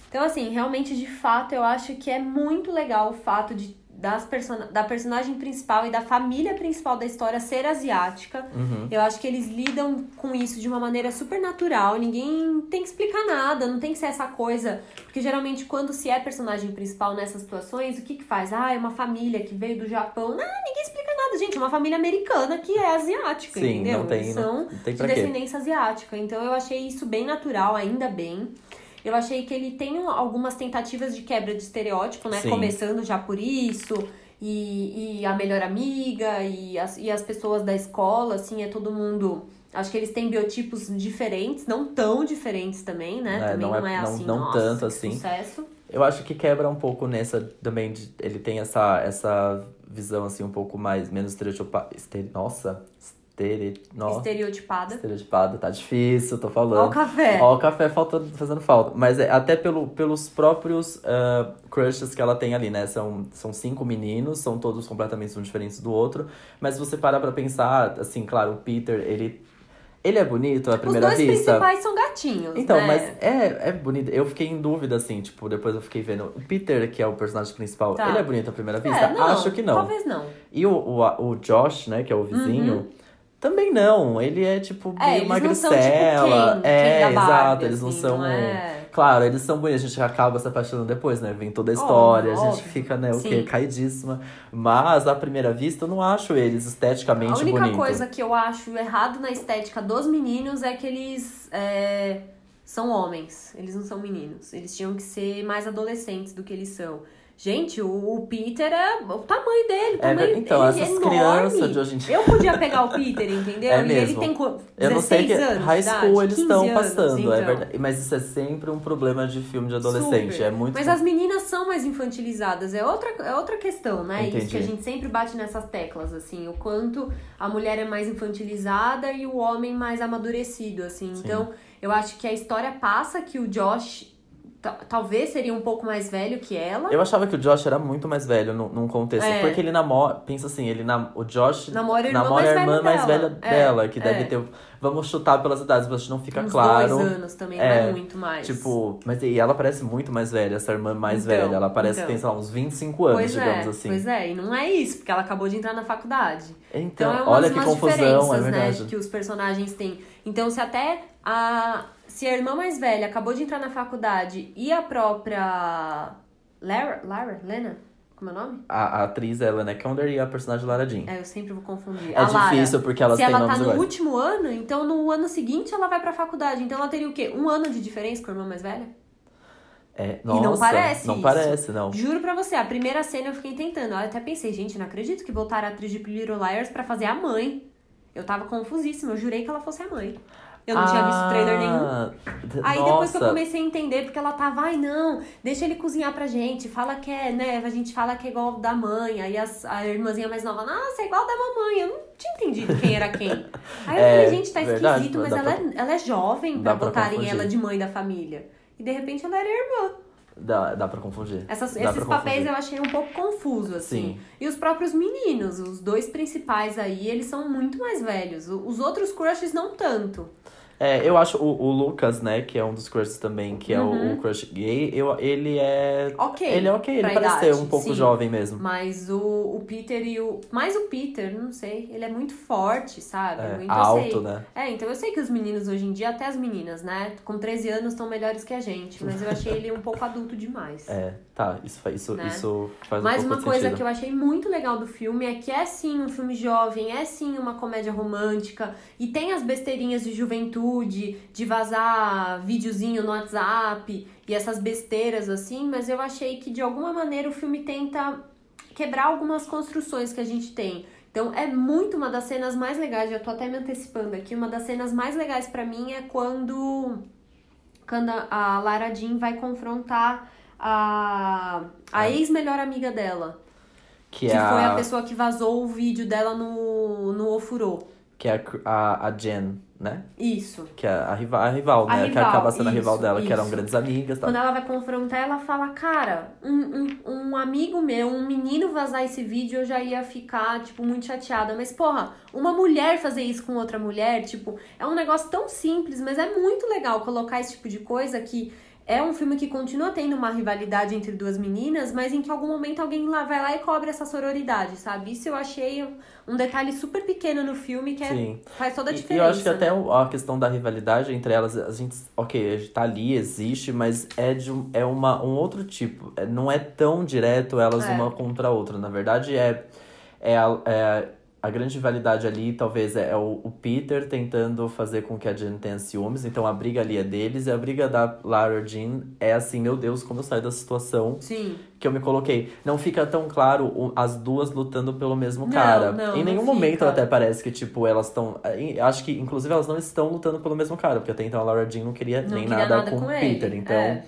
Então, assim, realmente, de fato, eu acho que é muito legal o fato de das person da personagem principal e da família principal da história ser asiática. Uhum. Eu acho que eles lidam com isso de uma maneira super natural. Ninguém tem que explicar nada, não tem que ser essa coisa. Porque geralmente, quando se é personagem principal nessas situações, o que que faz? Ah, é uma família que veio do Japão. Não, ninguém explica nada, gente. É uma família americana que é asiática, Sim, entendeu? Não tem, Eles são não, tem de descendência asiática. Então eu achei isso bem natural, ainda bem. Eu achei que ele tem algumas tentativas de quebra de estereótipo, né? Sim. Começando já por isso. E, e a melhor amiga e as, e as pessoas da escola, assim, é todo mundo. Acho que eles têm biotipos diferentes, não tão diferentes também, né? É, também não, não é, é, não, assim, não nossa, tanto que assim. Sucesso. Eu acho que quebra um pouco nessa também. De, ele tem essa, essa visão assim um pouco mais menos estereotipada. Estere, nossa, estere, nossa, Estereotipada. estereotipada, tá difícil, tô falando. Ó o café. Ó, o café falta, fazendo falta. Mas é, até pelo, pelos próprios uh, crushes que ela tem ali, né? São, são cinco meninos, são todos completamente um diferentes do outro. Mas você parar pra pensar, assim, claro, o Peter, ele. Ele é bonito à primeira Os dois vista. principais são gatinhos, Então, né? mas é, é bonito. Eu fiquei em dúvida, assim, tipo, depois eu fiquei vendo. O Peter, que é o personagem principal, Tá. ele é bonito à primeira vista? É, não, Acho que não. Talvez não. E o, o, o Josh, né, que é o vizinho, também não. Ele é, tipo. É, meio são magricela. tipo Ken, é, Ken da Barbie, exato. Eles não assim, são. não é- Claro, eles são bonitos, a gente acaba se apaixonando depois, né? Vem toda a história, a gente fica, né, o quê? Sim. Caidíssima. Mas, à primeira vista, eu não acho eles esteticamente A única bonitos. coisa que eu acho errado na estética dos meninos é que eles é, são homens. Eles não são meninos. Eles tinham que ser mais adolescentes do que eles são. Gente, o, o Peter é o tamanho dele. O É tamanho então, é essas enorme. crianças de hoje em dia- Eu podia pegar o Peter, entendeu? É e ele tem co- 16 Eu não sei que anos. high school idade, eles 15 estão passando, é então. verdade. Mas isso é sempre um problema de filme de adolescente. Super. É muito. Mas as meninas são mais infantilizadas, é outra, é outra questão, né? Isso Entendi. que a gente sempre bate nessas teclas, assim, o quanto a mulher é mais infantilizada e o homem mais amadurecido, assim. Então, eu acho que a história passa que o Josh talvez seria um pouco mais velho que ela. Eu achava que o Josh era muito mais velho num, num contexto. É. Porque ele namora. Pensa assim, ele nam, o Josh Namora a irmã namora mais a irmã velha mais dela. velha É, dela, que é. deve ter. Vamos chutar pelas idades, mas não fica Uns claro. dois anos também, É, não é muito mais. Tipo, mas e ela parece muito mais velha, essa irmã mais Então, velha. Ela parece então. que tem, sei lá, uns 25 anos, pois digamos é, assim. pois é, e não é isso, porque ela acabou de entrar na faculdade. Então, Então, é umas, olha que umas confusão, é né, verdade. que os personagens têm. Então, se até a se a irmã mais velha acabou de entrar na faculdade e a própria Lara, Lara, Lena, como é o nome? A, a atriz é Lana Condor e a personagem Lara Jean. É, eu sempre vou confundir. É a Lara, difícil porque elas se têm ela nomes tá no iguais. último ano, então no ano seguinte ela vai pra faculdade. Então ela teria o quê? Um ano de diferença com a irmã mais velha? É, não nossa, parece Não isso. parece, não. Juro pra você, a primeira cena eu fiquei tentando. Eu até pensei, gente, não acredito que botaram a atriz de Little Liars pra fazer a mãe. Eu tava confusíssima, eu jurei que ela fosse a mãe. Eu não tinha visto trailer nenhum. Ah, d- Aí depois que eu nossa. comecei a entender, porque ela tava, ai não, deixa ele cozinhar pra gente, fala que é, né, a gente fala que é igual da mãe, aí as, a irmãzinha mais nova, nossa, é igual da mamãe, eu não tinha entendido quem era quem. Aí eu É, falei, gente, tá verdade, esquisito, mas dá ela, pra- é, ela é jovem pra pra botarem confundir. ela de mãe da família. E de repente ela era irmã. Dá, dá pra confundir. Essas- Dá esses pra papéis confundir. eu achei um pouco confuso, assim. Sim. E os próprios meninos, os dois principais aí, eles são muito mais velhos. Os outros crushes não tanto. É, eu acho o, o Lucas, né, que é um dos crushes também, que é Uhum. o, o crush gay, eu, ele é. Ok. Ele é ok, ele parece ser um pouco sim. jovem mesmo. Mas o, o Peter e o. Mais o Peter, não sei. Ele é muito forte, sabe? É, então eu alto, sei. né? É, então eu sei que os meninos hoje em dia, até as meninas, né? Com 13 anos estão melhores que a gente. Mas eu achei ele um pouco adulto demais. É, tá, isso, isso, Né? isso faz Mais um uma pouco de coisa sentido. que eu achei muito legal do filme é que é sim um filme jovem, é sim uma comédia romântica e tem as besteirinhas de juventude, de vazar videozinho no WhatsApp e essas besteiras assim, mas eu achei que de alguma maneira o filme tenta quebrar algumas construções que a gente tem. Então é muito uma das cenas mais legais, já tô até me antecipando aqui, uma das cenas mais legais pra mim é quando quando a- a Lara Jean vai confrontar a, a ex-melhor amiga dela. Que, Que, é foi a, a pessoa que vazou o vídeo dela no, no Ofurô. que é a, a, a Jen, né? Isso. Que é a rival, a rival né? que rival, acaba sendo a rival isso, dela, que eram isso. grandes amigas tal. Quando ela vai confrontar, ela fala, cara, um, um, um amigo meu, um menino vazar esse vídeo, eu já ia ficar, tipo, muito chateada. Mas, porra, uma mulher fazer isso com outra mulher, tipo, é um negócio tão simples, mas é muito legal colocar esse tipo de coisa que é um filme que continua tendo uma rivalidade entre duas meninas, mas em que em algum momento alguém lá vai lá e cobre essa sororidade, sabe? Isso eu achei um, detalhe super pequeno no filme que é- Sim. faz toda a E- E diferença. eu acho que até né? o- a questão da rivalidade entre elas, a gente, ok, a gente tá ali, existe, mas é de um, é uma, um outro tipo. É- Não é tão direto elas É. uma contra a outra. Na verdade, é, é, a, é a grande rivalidade ali, talvez, é, é o, o Peter tentando fazer com que a Jen tenha ciúmes. Então a briga ali é deles, e a briga da Lara Jean é assim, meu Deus, como eu saio da situação Sim. que eu me coloquei. Não fica tão claro as duas lutando pelo mesmo Não, cara. não, em nenhum momento fica. até parece que, tipo, elas estão. Acho que, inclusive, elas não estão lutando pelo mesmo cara, porque até então a Laura Jean não queria Não nem queria nada, nada com com o Peter. Então, é.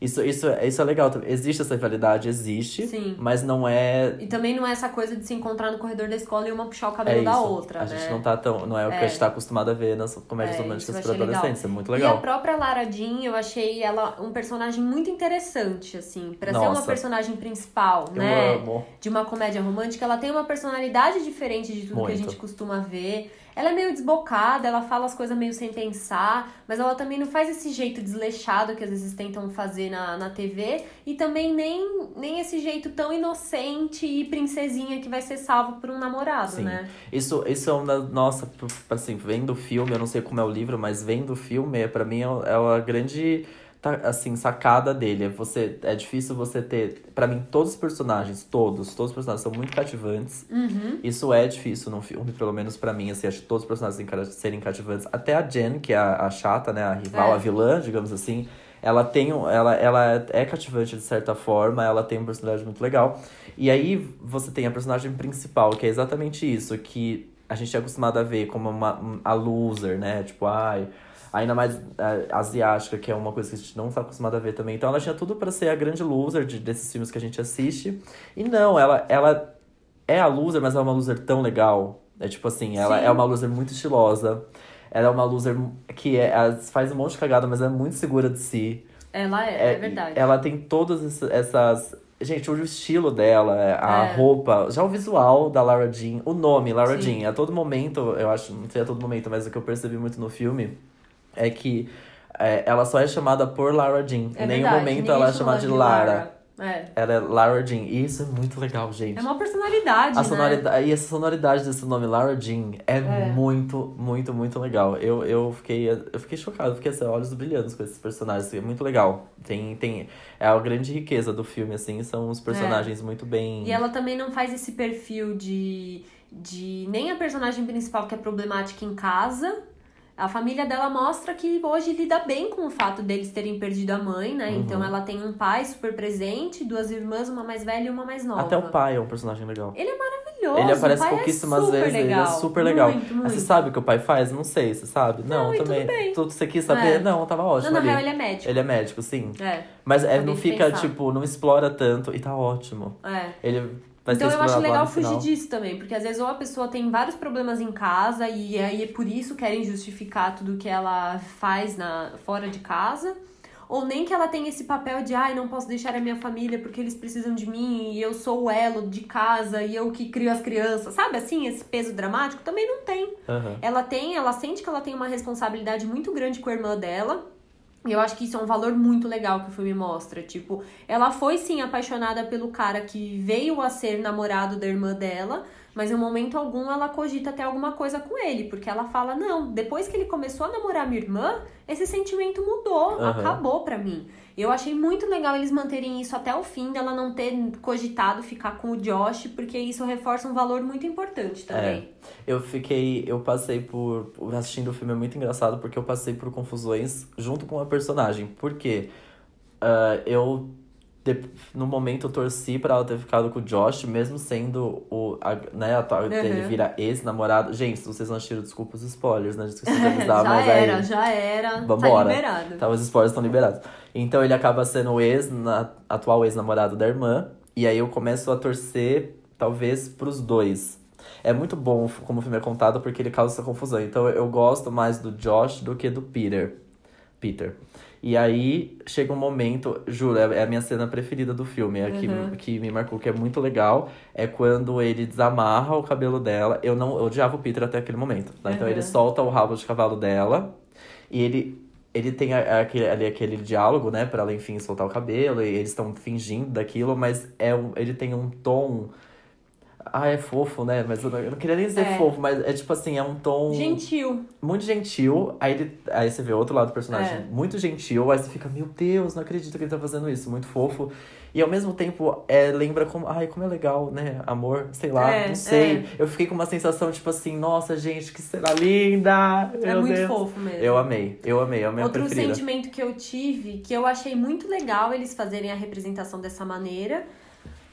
Isso, isso, isso é legal. Existe essa rivalidade, existe, Sim. mas não é. E também não é essa coisa de se encontrar no corredor da escola e uma puxar o É cabelo isso. da outra, a né? gente não tá tão. Não é o que É. a gente tá acostumado a ver nas comédias É, românticas para legal. adolescentes. É muito E a legal. própria Lara Jean, eu achei ela um personagem muito interessante, assim. Pra ser uma personagem principal, Eu né? amo. De uma comédia romântica, ela tem uma personalidade diferente de tudo que a Muito. gente costuma ver. Ela é meio desbocada, ela fala as coisas meio sem pensar, mas ela também não faz esse jeito desleixado que às vezes tentam fazer na, na TV, e também nem, nem esse jeito tão inocente e princesinha que vai ser salvo por um namorado, Sim. né? Isso, isso é uma. Nossa, p- assim, vendo o filme, eu não sei como é o livro, mas vendo o filme, pra mim é é uma grande. Tá, Assim, sacada dele. É Você, é difícil você ter. Pra mim, todos os personagens, todos, todos os personagens são muito cativantes. Uhum. Isso é difícil num filme, pelo menos pra mim, assim, acho que todos os personagens serem cativantes. Até a Jen, que é a, a chata, né, a rival, É. a vilã, digamos assim, Ela tem um- ela, ela é cativante de certa forma, ela tem um personagem muito legal. E aí você tem a personagem principal, que é exatamente isso, que a gente é acostumado a ver como uma, um- a loser, né? Tipo, ai. Ainda mais a, asiática, que é uma coisa que a gente não tá acostumado a ver também. Então ela tinha tudo pra ser a grande loser de, desses filmes que a gente assiste. E não, ela, ela é a loser, mas ela é uma loser tão legal. É tipo assim, ela Sim. é uma loser muito estilosa. Ela é uma loser que é, ela faz um monte de cagada, mas é muito segura de si. Ela é, é, verdade. Ela tem todas essa- essas. Gente, o estilo dela, a É. roupa, já o visual da Lara Jean, o nome, Lara Sim. Jean. A todo momento, eu acho, não sei a todo momento, mas o que eu percebi muito no filme é que é, ela só é chamada por Lara Jean. É em nenhum verdade, momento ela é chama chamada de Lara. Lara. É. Ela é Lara Jean. E isso é muito legal, gente. É uma personalidade, A né? sonoridade, E essa sonoridade desse nome, Lara Jean, é, É. muito, muito, muito legal. Eu, eu, fiquei, eu fiquei chocado, fiquei assim, olhos brilhando com esses personagens. É muito legal. Tem, tem, é a grande riqueza do filme, assim, são os personagens muito bem. E ela também não faz esse perfil de, de nem a personagem principal que é problemática em casa. A família dela mostra que hoje lida bem com o fato deles terem perdido a mãe, né? Uhum. Então ela tem um pai super presente, duas irmãs, uma mais velha e uma mais nova. Até o pai é um personagem legal. Ele é maravilhoso. Ele aparece pai pouquíssimas é vezes, ele é legal. super legal. Muito, Mas muito. Você sabe o que o pai faz? Não sei, você sabe? Não, Não, e tudo também. bem. Tudo você quis saber? É. Não, tava Não, ótimo na ali. real ele é médico. Ele é médico, sim. É, Mas é, não fica, pensar. tipo, não explora tanto e tá ótimo. é. Ele vai Então eu acho legal fugir disso também, porque às vezes ou a pessoa tem vários problemas em casa e aí por isso querem justificar tudo que ela faz na fora de casa, ou nem que ela tem esse papel de ai, não posso deixar a minha família porque eles precisam de mim e eu sou o elo de casa e eu que crio as crianças, sabe assim, esse peso dramático também não tem. Aham. Ela tem, ela sente que ela tem uma responsabilidade muito grande com a irmã dela. E eu acho que isso é um valor muito legal que o filme mostra. Tipo, ela foi sim apaixonada pelo cara que veio a ser namorado da irmã dela, mas em momento algum ela cogita ter alguma coisa com ele, porque ela fala: "Não, depois que ele começou a namorar minha irmã, esse sentimento mudou, Aham. acabou pra mim". Eu achei muito legal eles manterem isso até o fim, dela não ter cogitado ficar com o Josh, porque isso reforça um valor muito importante também. Eu fiquei. Eu passei por. Assistindo o filme é muito engraçado porque eu passei por confusões junto com a personagem. Por quê? Ah, eu. No momento eu torci pra ela ter ficado com o Josh, mesmo sendo o. A, né, a, a, ele Uhum. vira ex-namorado. Gente, se vocês não assistiram, desculpa os spoilers, né? Esqueci de avisar, já mas era, aí. já era. Vambora. Tá liberado. Tá, os spoilers estão liberados. Então ele acaba sendo o ex, na, atual ex-namorado da irmã. E aí eu começo a torcer, talvez, pros dois. É muito bom como o filme é contado porque ele causa essa confusão. Então eu gosto mais do Josh do que do Peter. Peter. E aí chega um momento, juro, é é a minha cena preferida do filme, é a que, Uhum. que me marcou, que é muito legal. É quando ele desamarra o cabelo dela. Eu não eu odiava o Peter até aquele momento. tá? Então Uhum. ele solta o rabo de cavalo dela e ele ele tem aquele, ali aquele diálogo, né, pra ela, enfim, soltar o cabelo, e eles estão fingindo daquilo, mas é um, ele tem um tom. Ah, é fofo, né? Mas eu não, eu não queria nem dizer É. fofo, mas é tipo assim, é um tom Gentil. muito gentil. Aí, ele, aí você vê outro lado do personagem É. muito gentil, aí você fica, meu Deus, não acredito que ele tá fazendo isso, muito fofo. E ao mesmo tempo, é, lembra como, ai, como é legal, né? Amor, sei lá, É, não sei. é. Eu fiquei com uma sensação, tipo assim, nossa, gente, que cena linda! É muito Deus. fofo mesmo. Eu amei, eu amei, é a minha Outro preferida. sentimento que eu tive, que eu achei muito legal eles fazerem a representação dessa maneira.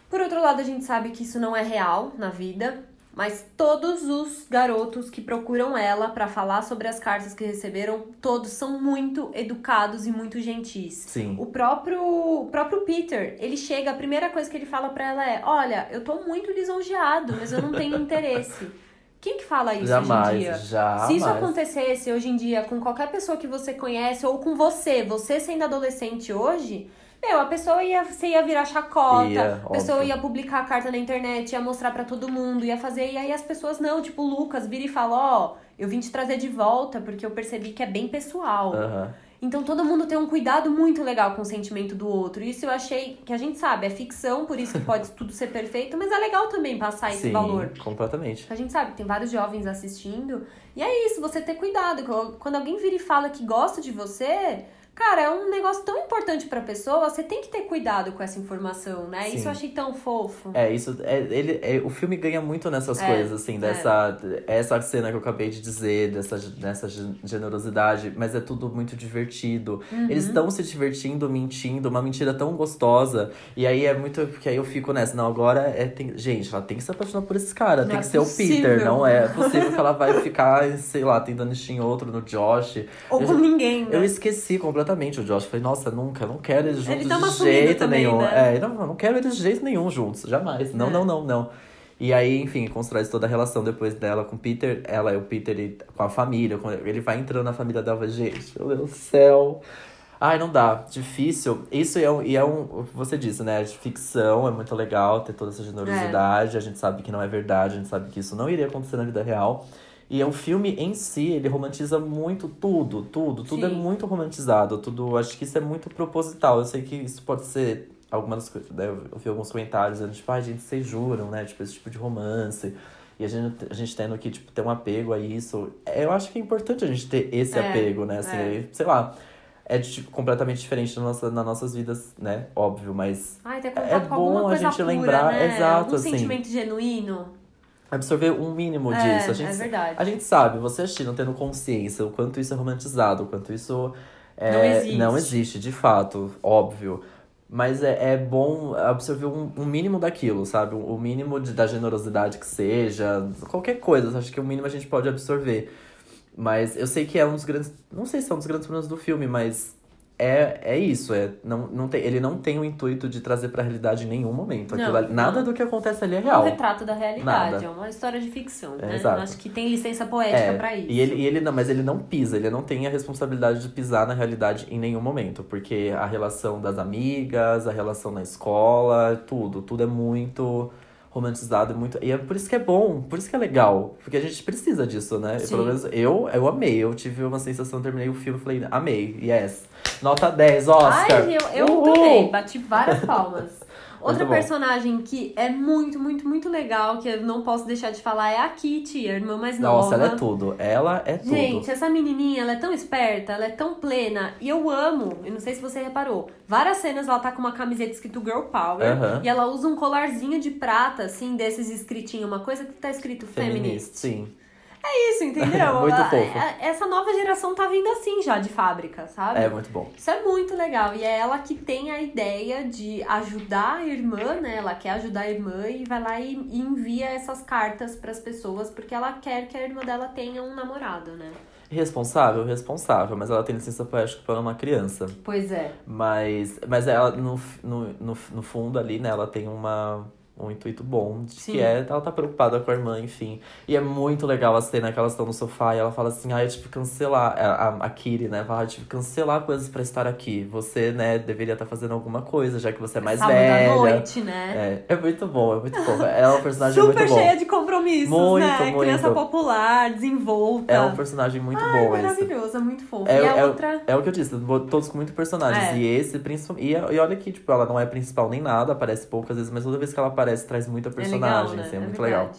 Por outro lado, a gente sabe que isso não é real na vida, mas todos os garotos que procuram ela pra falar sobre as cartas que receberam, todos são muito educados e muito gentis. Sim. O próprio, o próprio Peter, ele chega, a primeira coisa que ele fala pra ela é: Olha, eu tô muito lisonjeado, mas eu não tenho interesse. Quem que fala isso hoje em Jamais, dia? jamais. Se isso acontecesse hoje em dia com qualquer pessoa que você conhece ou com você, você sendo adolescente hoje, meu, a pessoa ia, você ia virar chacota, Ia, a pessoa óbvio. ia publicar a carta na internet, ia mostrar pra todo mundo, ia fazer, e aí as pessoas não, tipo, o Lucas vira e fala, ó, eu vim te trazer de volta porque eu percebi que é bem pessoal. Aham. Então todo mundo tem um cuidado muito legal com o sentimento do outro. Isso eu achei que a gente sabe, é ficção, por isso que pode tudo ser perfeito, mas é legal também passar esse Sim, valor. completamente. A gente sabe que tem vários jovens assistindo. E é isso, você ter cuidado. Quando alguém vira e fala que gosta de você, Cara, é um negócio tão importante pra pessoa, você tem que ter cuidado com essa informação, né? Sim. Isso eu achei tão fofo. É, isso. É, ele, é, o filme ganha muito nessas É, coisas, assim, dessa. Essa cena que eu acabei de dizer, dessa, dessa gen- generosidade, mas é tudo muito divertido. Uhum. Eles estão se divertindo, mentindo, uma mentira tão gostosa. E aí é muito. Porque aí eu fico nessa, não, agora é. Tem, gente, ela tem que se apaixonar por esse cara, Não tem é que ser o. Peter, não é possível que ela vai ficar, sei lá, tentando encher outro no Josh. Ou Eu com ninguém, né? Eu esqueci completamente o Josh. Falei, nossa, nunca, não quero eles juntos Ele uma de jeito também, nenhum. né? É, não, não quero eles de jeito nenhum juntos, jamais. Não, É. não, não, não. E aí, enfim, constrói toda a relação depois dela com o Peter. Ela é o Peter e- com a família. com- Ele vai entrando na família dela, gente, meu Deus do céu. Ai, não dá. Difícil. Isso é um, e é um. Você disse, né? De ficção, é muito legal ter toda essa generosidade. A gente sabe que não é verdade, a gente sabe que isso não iria acontecer na vida real. E é um filme em si, ele romantiza muito tudo, tudo, tudo é Sim. muito romantizado, tudo, acho que isso é muito proposital. Eu sei que isso pode ser algumas coisas, né, eu vi alguns comentários dizendo, tipo, ai, gente, vocês juram, né, tipo, esse tipo de romance. E a gente, a gente tendo que, tipo, ter um apego a isso. Eu acho que é importante a gente ter esse É, apego, né, assim, é. sei lá. É tipo, completamente diferente na nossa, nas nossas vidas, né? Óbvio, mas Ai, É bom a gente pura, lembrar, né? exato, Algum assim. sentimento genuíno. Absorver um mínimo É, disso. A gente, é verdade. A gente sabe, você assistindo, tendo consciência, o quanto isso é romantizado, o quanto isso é, Não existe. não existe, de fato, óbvio. Mas é, é bom absorver um, um mínimo daquilo, sabe? O mínimo de, da generosidade que seja, qualquer coisa. Acho que o mínimo a gente pode absorver. Mas eu sei que é um dos grandes. Não sei se é um dos grandes problemas do filme, mas é, é isso. É, não, não tem, ele não tem o intuito de trazer pra realidade em nenhum momento. Não, ali- nada não. do que acontece ali é É um real. retrato da realidade, Nada. é uma história de ficção, É, né? exato. Acho que tem licença poética É, pra isso. E ele, e ele não, mas ele não pisa, ele não tem a responsabilidade de pisar na realidade em nenhum momento, porque a relação das amigas, a relação na escola, tudo, tudo é muito romantizado e muito. E é por isso que é bom, por isso que é legal, porque a gente precisa disso, né? Sim. Pelo menos eu, eu amei, eu tive uma sensação, terminei o filme e falei, amei, yes. Nota 10, Oscar. Ai, eu, eu Uhul! também, bati várias palmas. Outra bom. personagem que é muito, muito, muito legal, que eu não posso deixar de falar, é a Kitty, a irmã mais nova. Nossa, ela é tudo, ela é tudo. Gente, essa menininha, ela é tão esperta, ela é tão plena. E eu amo, eu não sei se você reparou, várias cenas ela tá com uma camiseta escrito Girl Power. Aham. E ela usa um colarzinho de prata, assim, desses escritinhos, uma coisa que tá escrito Feminist. Feminista, sim. É isso, entendeu? Muito fofo. a- Essa nova geração tá vindo assim já, de fábrica, sabe? É muito bom. Isso é muito legal. E é ela que tem a ideia de ajudar a irmã, né? Ela quer ajudar a irmã e vai lá e, envia essas cartas pras pessoas porque ela quer que a irmã dela tenha um namorado, né? Responsável, responsável, mas ela tem licença poética para uma criança. Pois é. Mas, mas ela, no, no, no, no fundo ali, né, ela tem uma, um intuito bom, de Sim. que é, ela tá preocupada com a irmã, enfim. E é muito legal a cena que elas estão no sofá e ela fala assim, ah, eu tive que cancelar, a, a, a Kiri, né, fala, eu tive que cancelar coisas pra estar aqui. Você, né, deveria estar fazendo alguma coisa, já que você é mais Sábado velha. à noite, né? É, é muito bom, é muito bom. Ela é um personagem Super muito bom. cheia de compromissos, Muito, né? muito. Criança popular, desenvolta. É um personagem muito Ai, bom esse. maravilhoso, é muito fofo. É, e a é, outra. é o que eu disse, todos com muitos personagens. É. E esse, principalmente. E, e olha que, tipo, ela não é principal nem nada, aparece poucas vezes, mas toda vez que ela aparece, traz muita É legal, personagem. né? assim, é, É muito verdade. legal.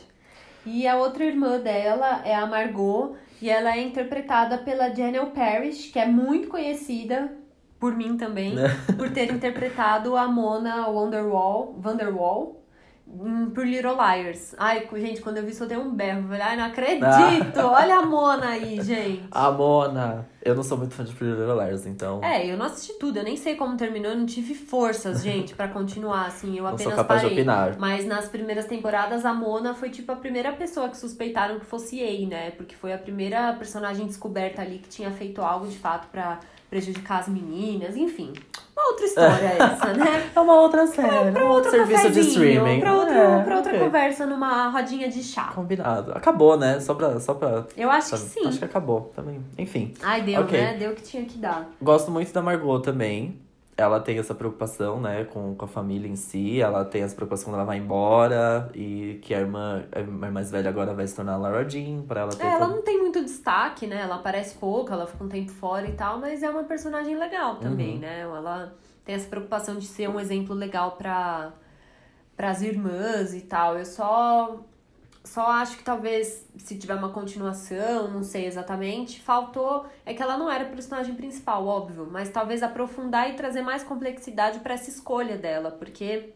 E a outra irmã dela é a Margot, e ela é interpretada pela Janelle Parrish, que é muito conhecida por mim também, por ter interpretado a Mona Wonderwall, Vanderwall em por Little Liars. Ai, gente, quando eu vi isso eu dei um berro. Falei, ai, não acredito! Olha a Mona aí, gente. A Mona! Eu não sou muito fã de Pretty Little Liars, então. É, eu não assisti tudo, eu nem sei como terminou, eu não tive forças, gente, pra continuar, assim, eu não apenas sou capaz parei. de opinar. Mas nas primeiras temporadas, a Mona foi tipo a primeira pessoa que suspeitaram que fosse Ei, né? Porque foi a primeira personagem descoberta ali que tinha feito algo de fato pra prejudicar as meninas, enfim. Uma outra história essa, né? É uma outra série, Pra um outro serviço de streaming. Pra, outro, É, pra outra ok. conversa numa rodinha de chá. Combinado. Acabou, né? Só pra. Só pra Eu acho que sabe? sim. Acho que acabou também. Enfim. Ai, deu, Ok. né? Deu o que tinha que dar. Gosto muito da Margot também. Ela tem essa preocupação, né, com, com a família em si. Ela tem essa preocupação quando ela vai embora. E que a irmã, a irmã mais velha agora vai se tornar a Lara Jean. Pra ela ter É, ela não tem muito destaque, né? Ela aparece pouco, ela fica um tempo fora e tal, mas é uma personagem legal também, Uhum. né? Ela tem essa preocupação de ser um exemplo legal para as irmãs e tal. Eu só Só acho que talvez, se tiver uma continuação, não sei exatamente, faltou. É que ela não era a personagem principal, óbvio, mas talvez aprofundar e trazer mais complexidade para essa escolha dela, porque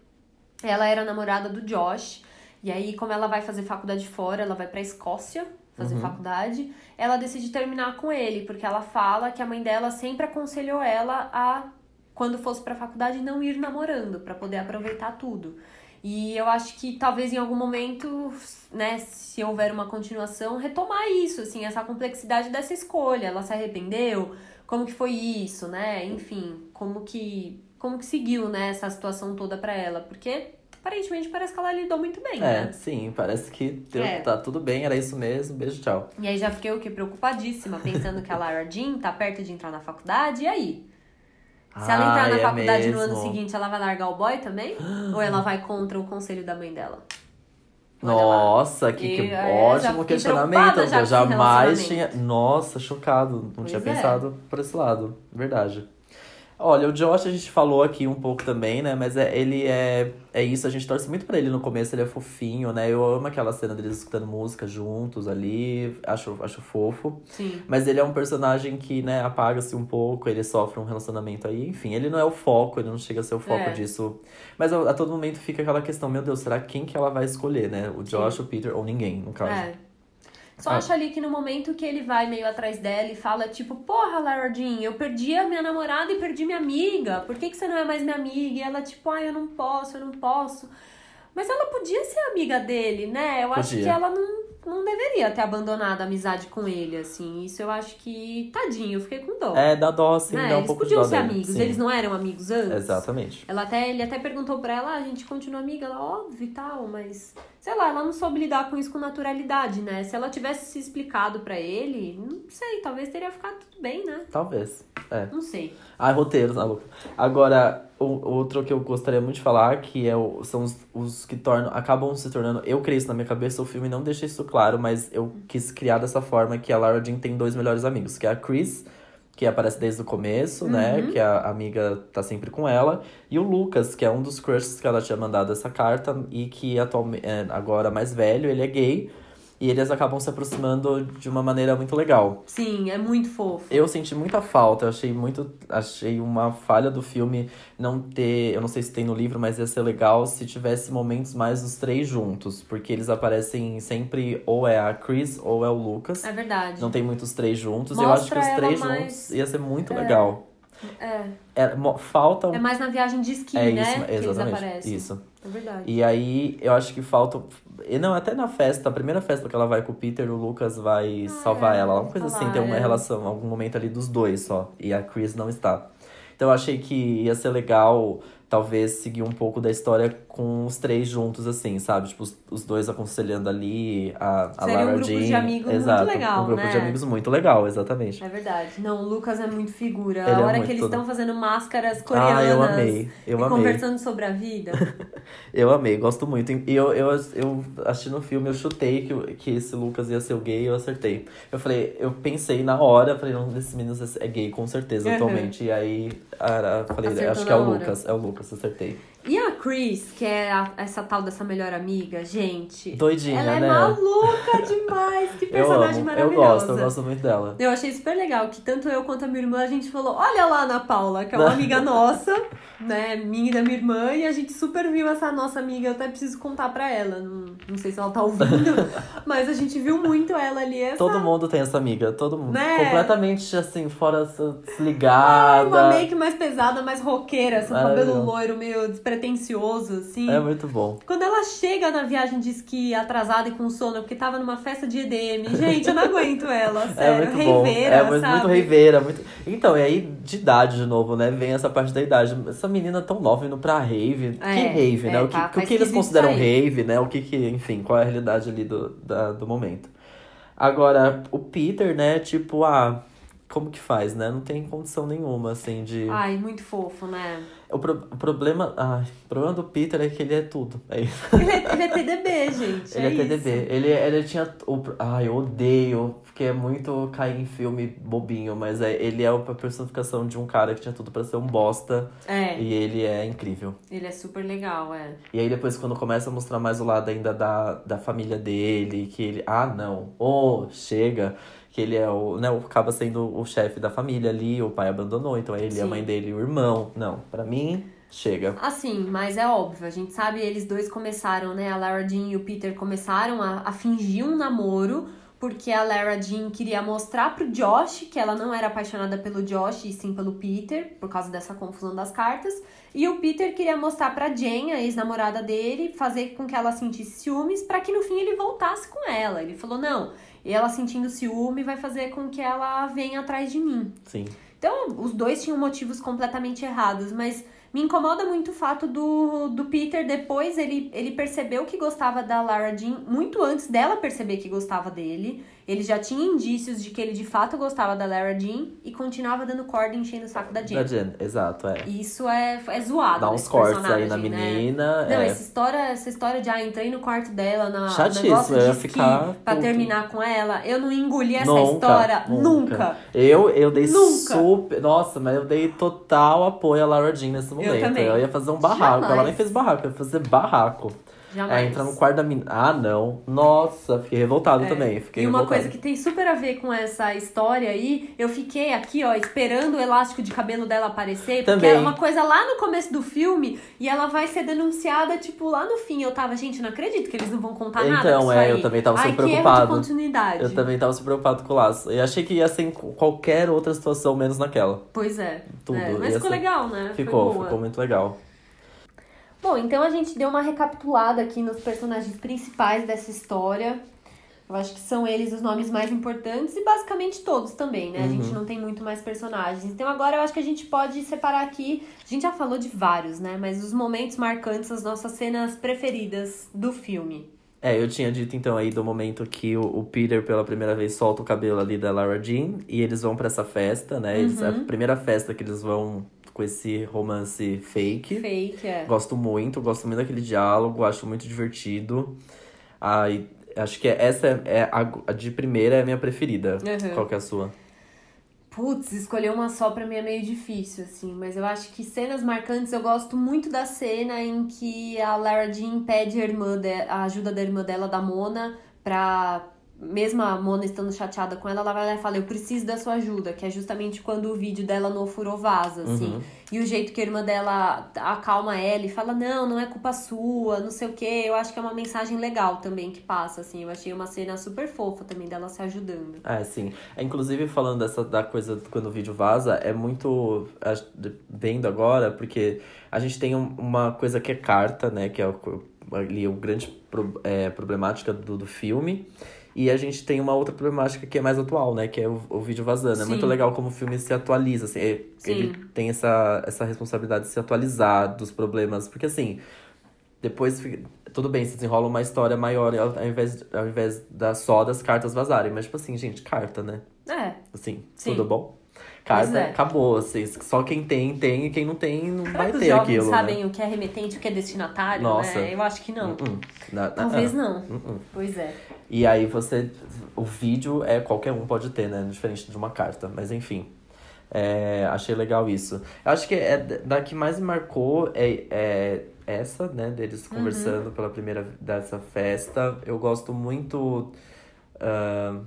ela era namorada do Josh, e aí, como ela vai fazer faculdade fora, ela vai pra Escócia fazer Uhum. faculdade, ela decide terminar com ele, porque ela fala que a mãe dela sempre aconselhou ela a, quando fosse pra faculdade, não ir namorando, pra poder aproveitar tudo. E eu acho que talvez em algum momento, né, se houver uma continuação, retomar isso, assim, essa complexidade dessa escolha. Ela se arrependeu? Como que foi isso, né? Enfim, como que como que seguiu, né, essa situação toda pra ela? Porque aparentemente parece que ela lidou muito bem, É, né? sim, parece que deu, É. tá tudo bem, era isso mesmo, beijo, tchau. E aí já fiquei o quê? Preocupadíssima, pensando que a Lara Jean tá perto de entrar na faculdade, e aí? Se ela entrar Ai, na é faculdade no ano seguinte, ela vai largar o boy também? Ou ela vai contra o conselho da mãe dela? Olha lá. Nossa, que, que E, é, ótimo questionamento. já eu jamais tinha. Nossa, chocado. Não Pois tinha é. pensado por esse lado. Verdade. Olha, o Josh a gente falou aqui um pouco também, né? Mas é, ele é, é isso, a gente torce muito pra ele no começo, ele é fofinho, né? Eu amo aquela cena deles escutando música juntos ali, acho, acho fofo. Sim. Mas ele é um personagem que, né, apaga-se um pouco, ele sofre um relacionamento aí, enfim, ele não é o foco, ele não chega a ser o foco É. disso. Mas a, a todo momento fica aquela questão, meu Deus, será quem que ela vai escolher, né? O Josh, o Peter ou ninguém, no caso. É. Só Ah. acho ali que no momento que ele vai meio atrás dela e fala, tipo, porra, Lara Jean, eu perdi a minha namorada e perdi minha amiga. Por que, que você não é mais minha amiga? E ela, tipo, ai, eu não posso, eu não posso. Mas ela podia ser amiga dele, né? Eu acho Podia. que ela não, não deveria ter abandonado a amizade com ele, assim. Isso eu acho que, tadinho, eu fiquei com dó. É, dá dó, sim, né? dá um Eles pouco de podiam dó ser dele, amigos, sim. eles não eram amigos antes? Exatamente. Ela até, ele até perguntou pra ela, ah, a gente continua amiga, ela, óbvio e tal, mas sei lá, ela não soube lidar com isso com naturalidade, né? Se ela tivesse se explicado pra ele, não sei, talvez teria ficado tudo bem, né? Talvez. É. Não sei. Ah, roteiro, tá louco. Agora, o, outro que eu gostaria muito de falar, que é o, são os, os que tornam, acabam se tornando. Eu criei isso na minha cabeça, o filme não deixa isso claro, mas eu quis criar dessa forma que a Lara Jean tem dois melhores amigos, que é a Chris, que aparece desde o começo, né? Que a amiga tá sempre com ela. E o Lucas, que é um dos crushes que ela tinha mandado essa carta e que atualmente, agora mais velho, ele é gay. E eles acabam se aproximando de uma maneira muito legal. Sim, é muito fofo. Eu senti muita falta, eu achei muito. Achei uma falha do filme não ter. Eu não sei se tem no livro, mas ia ser legal se tivesse momentos mais dos três juntos. Porque eles aparecem sempre, ou é a Chris ou é o Lucas. É verdade. Não tem muitos três juntos. eu Mostra acho que os três mais- juntos ia ser muito É. legal. É. É, falta. É mais na viagem de esqui, é né? isso, exatamente. Isso. É verdade. E aí, eu acho que falta. E não, até na festa, a primeira festa que ela vai com o Peter, o Lucas vai salvar é, ela. Uma coisa assim, falar, tem uma é. relação, algum momento ali dos dois só. E a Chris não está. Então eu achei que ia ser legal, talvez, seguir um pouco da história com os três juntos, assim, sabe? Tipo, os, os dois aconselhando ali, a, a Seria um Lara grupo Jean. de amigos muito Exato, legal, um grupo de né? amigos muito legal, exatamente. É verdade. Não, o Lucas é muito figura. Ele a é hora muito que eles estão fazendo máscaras coreanas. Ah, eu amei. Eu e amei. conversando sobre a vida. Eu amei, gosto muito. E eu, eu, eu assistindo o filme, eu chutei que, que esse Lucas ia ser o gay e eu acertei. Eu falei, eu pensei na hora, falei, não, esse menino é gay com certeza Uhum. atualmente. E aí, a, a- falei, Acertou acho que é o hora. Lucas, é o Lucas, acertei. E a Chris, que é a- essa tal dessa melhor amiga, gente. Doidinha, ela é né? maluca demais. Que Eu personagem amo, eu maravilhosa. gosto, eu gosto muito dela. Eu achei super legal que tanto eu quanto a minha irmã a gente falou: olha lá a Ana Paula, que é uma amiga nossa, né? Minha e da minha irmã, e a gente super viu essa nossa amiga. Eu até preciso contar pra ela. Não, não sei se ela tá ouvindo, mas a gente viu muito ela ali. Essa... Todo mundo tem essa amiga, todo mundo. Né? Completamente assim, fora se- Ai, desligada. uma make mais pesada, mais roqueira, assim, cabelo loiro, meio despretensioso, assim. É muito bom. Quando ela chega na viagem de esqui atrasada e com sono, porque tava numa festa de EDM, gente, eu não aguento ela, É sério. muito bom. Reiveira, É muito, sabe? muito reiveira. Muito... Então, e aí, de idade de novo, né? Vem essa parte da idade. Essa menina tão nova indo pra rave. É, que rave, é, né? O que, tá- o tá que eles consideram rave, né? O que que, enfim, qual é a realidade ali do, da, do momento. Agora, o Peter, né? Tipo, ah, como que faz, né? Não tem condição nenhuma, assim, de. Ai, muito fofo, né? O, pro, o problema. Ai, o problema do Peter é que ele é tudo. É isso. Ele é, ele é TDB, gente. ele é, é TDB. isso. Ele, ele tinha. O, ai, eu odeio, porque é muito cair em filme bobinho, mas é, ele é a personificação de um cara que tinha tudo pra ser um bosta. É, E ele é incrível. ele é super legal, é. E aí depois quando começa a mostrar mais o lado ainda da, da família dele, que ele, ah não, oh, chega, que ele é o, né, acaba sendo o chefe da família ali, o pai abandonou, então é ele, a Sim. mãe dele e o irmão. Não, pra mim, chega. Assim, mas é óbvio, a gente sabe, eles dois começaram, né? A Lara Jean e o Peter começaram a, a fingir um namoro, porque a Lara Jean queria mostrar pro Josh que ela não era apaixonada pelo Josh e sim pelo Peter, por causa dessa confusão das cartas. E o Peter queria mostrar pra Jen, a ex-namorada dele, fazer com que ela sentisse ciúmes pra que no fim ele voltasse com ela. Ele falou: não, e ela sentindo ciúme vai fazer com que ela venha atrás de mim. Sim. Então, os dois tinham motivos completamente errados, mas me incomoda muito o fato do, do Peter, depois ele, ele percebeu que gostava da Lara Jean, muito antes dela perceber que gostava dele. Ele já tinha indícios de que ele de fato gostava da Lara Jean e continuava dando corda e enchendo o saco da Da Jen. Jen, exato, é. E Isso é, é zoado. Dá uns cortes aí na né? menina. Não, é. essa história, essa história de ah, entrei no quarto dela, na negócio eu de ia esqui ficar pra puto. terminar com ela, eu não engoli essa Nunca, história nunca. nunca. Eu, eu dei Nunca. super. Nossa, mas eu dei total apoio a Laura Jean nesse momento. também. ia fazer um barraco. Ela Jamais. nem fez barraco, ia fazer barraco. Jamais. É, entrar no quarto da menina. Ah, não. Nossa, fiquei revoltado É. também. Fiquei E uma revoltado. coisa que tem super a ver com essa história aí, eu fiquei aqui, ó, esperando o elástico de cabelo dela aparecer, porque Também. era uma coisa lá no começo do filme e ela vai ser denunciada, tipo, lá no fim. Eu tava, gente, não acredito que eles não vão contar nada Então, é, aí. eu também tava Ai, super que erro preocupado. de continuidade. Eu também tava super preocupado com o laço. Eu achei que ia ser em qualquer outra situação, menos naquela. Pois é. Tudo, É, mas ficou ser- legal, né? Ficou, ficou muito legal. Bom, então a gente deu uma recapitulada aqui nos personagens principais dessa história. Eu acho que são eles os nomes mais importantes e basicamente todos também, né? A gente não tem muito mais personagens. Então agora eu acho que a gente pode separar aqui. A gente já falou de vários, né? Mas os momentos marcantes, as nossas cenas preferidas do filme. É, eu tinha dito então aí do momento que o, o Peter pela primeira vez solta o cabelo ali da Lara Jean e eles vão pra essa festa, né? Eles, Uhum. a primeira festa que eles vão com esse romance fake. Fake, é. Gosto muito, gosto muito daquele diálogo, acho muito divertido. Ai, acho que essa é, é a, a de primeira é a minha preferida. Uhum. Qual que é a sua? Putz, escolher uma só pra mim é meio difícil, assim. Mas eu acho que cenas marcantes, eu gosto muito da cena em que a Lara Jean pede a, irmã de, a ajuda da irmã dela, da Mona, pra. Mesmo a Mona estando chateada com ela, ela vai lá e fala: Eu preciso da sua ajuda, que é justamente quando o vídeo dela no ofurô vaza, assim. Uhum. E o jeito que a irmã dela acalma ela e fala: Não, não é culpa sua, não sei o quê. Eu acho que é uma mensagem legal também que passa, assim. Eu achei uma cena super fofa também dela se ajudando. É, sim. É, inclusive, falando dessa da coisa quando o vídeo vaza, é muito. Vendo agora, porque a gente tem um- uma coisa que é carta, né? Que é ali o grande pro- é, problemática do, do filme. E a gente tem uma outra problemática que é mais atual, né? Que é o, o vídeo vazando. É Sim. muito legal como o filme se atualiza, assim. é- Sim. Ele tem essa, essa responsabilidade de se atualizar dos problemas. Porque, assim, depois tudo bem, se desenrola uma história maior ao invés, ao invés da, só das cartas vazarem. Mas, tipo assim, gente, carta, né? É, Assim, Sim. tudo bom? Carta, é. acabou. Assim, só quem tem, tem. E quem não tem, não Será vai que ter jovens aquilo, sabem né? o que é remetente o que é destinatário, Nossa. né? Eu acho que não. Uh-uh. Na- Talvez uh-uh. não. Uh-uh. Pois é. E aí você... O vídeo é qualquer um pode ter, né? Diferente de uma carta. Mas, enfim. É, achei legal isso. Eu acho que é da que mais me marcou é, é essa, né? Deles Uhum. conversando pela primeira dessa festa. Eu gosto muito... ah,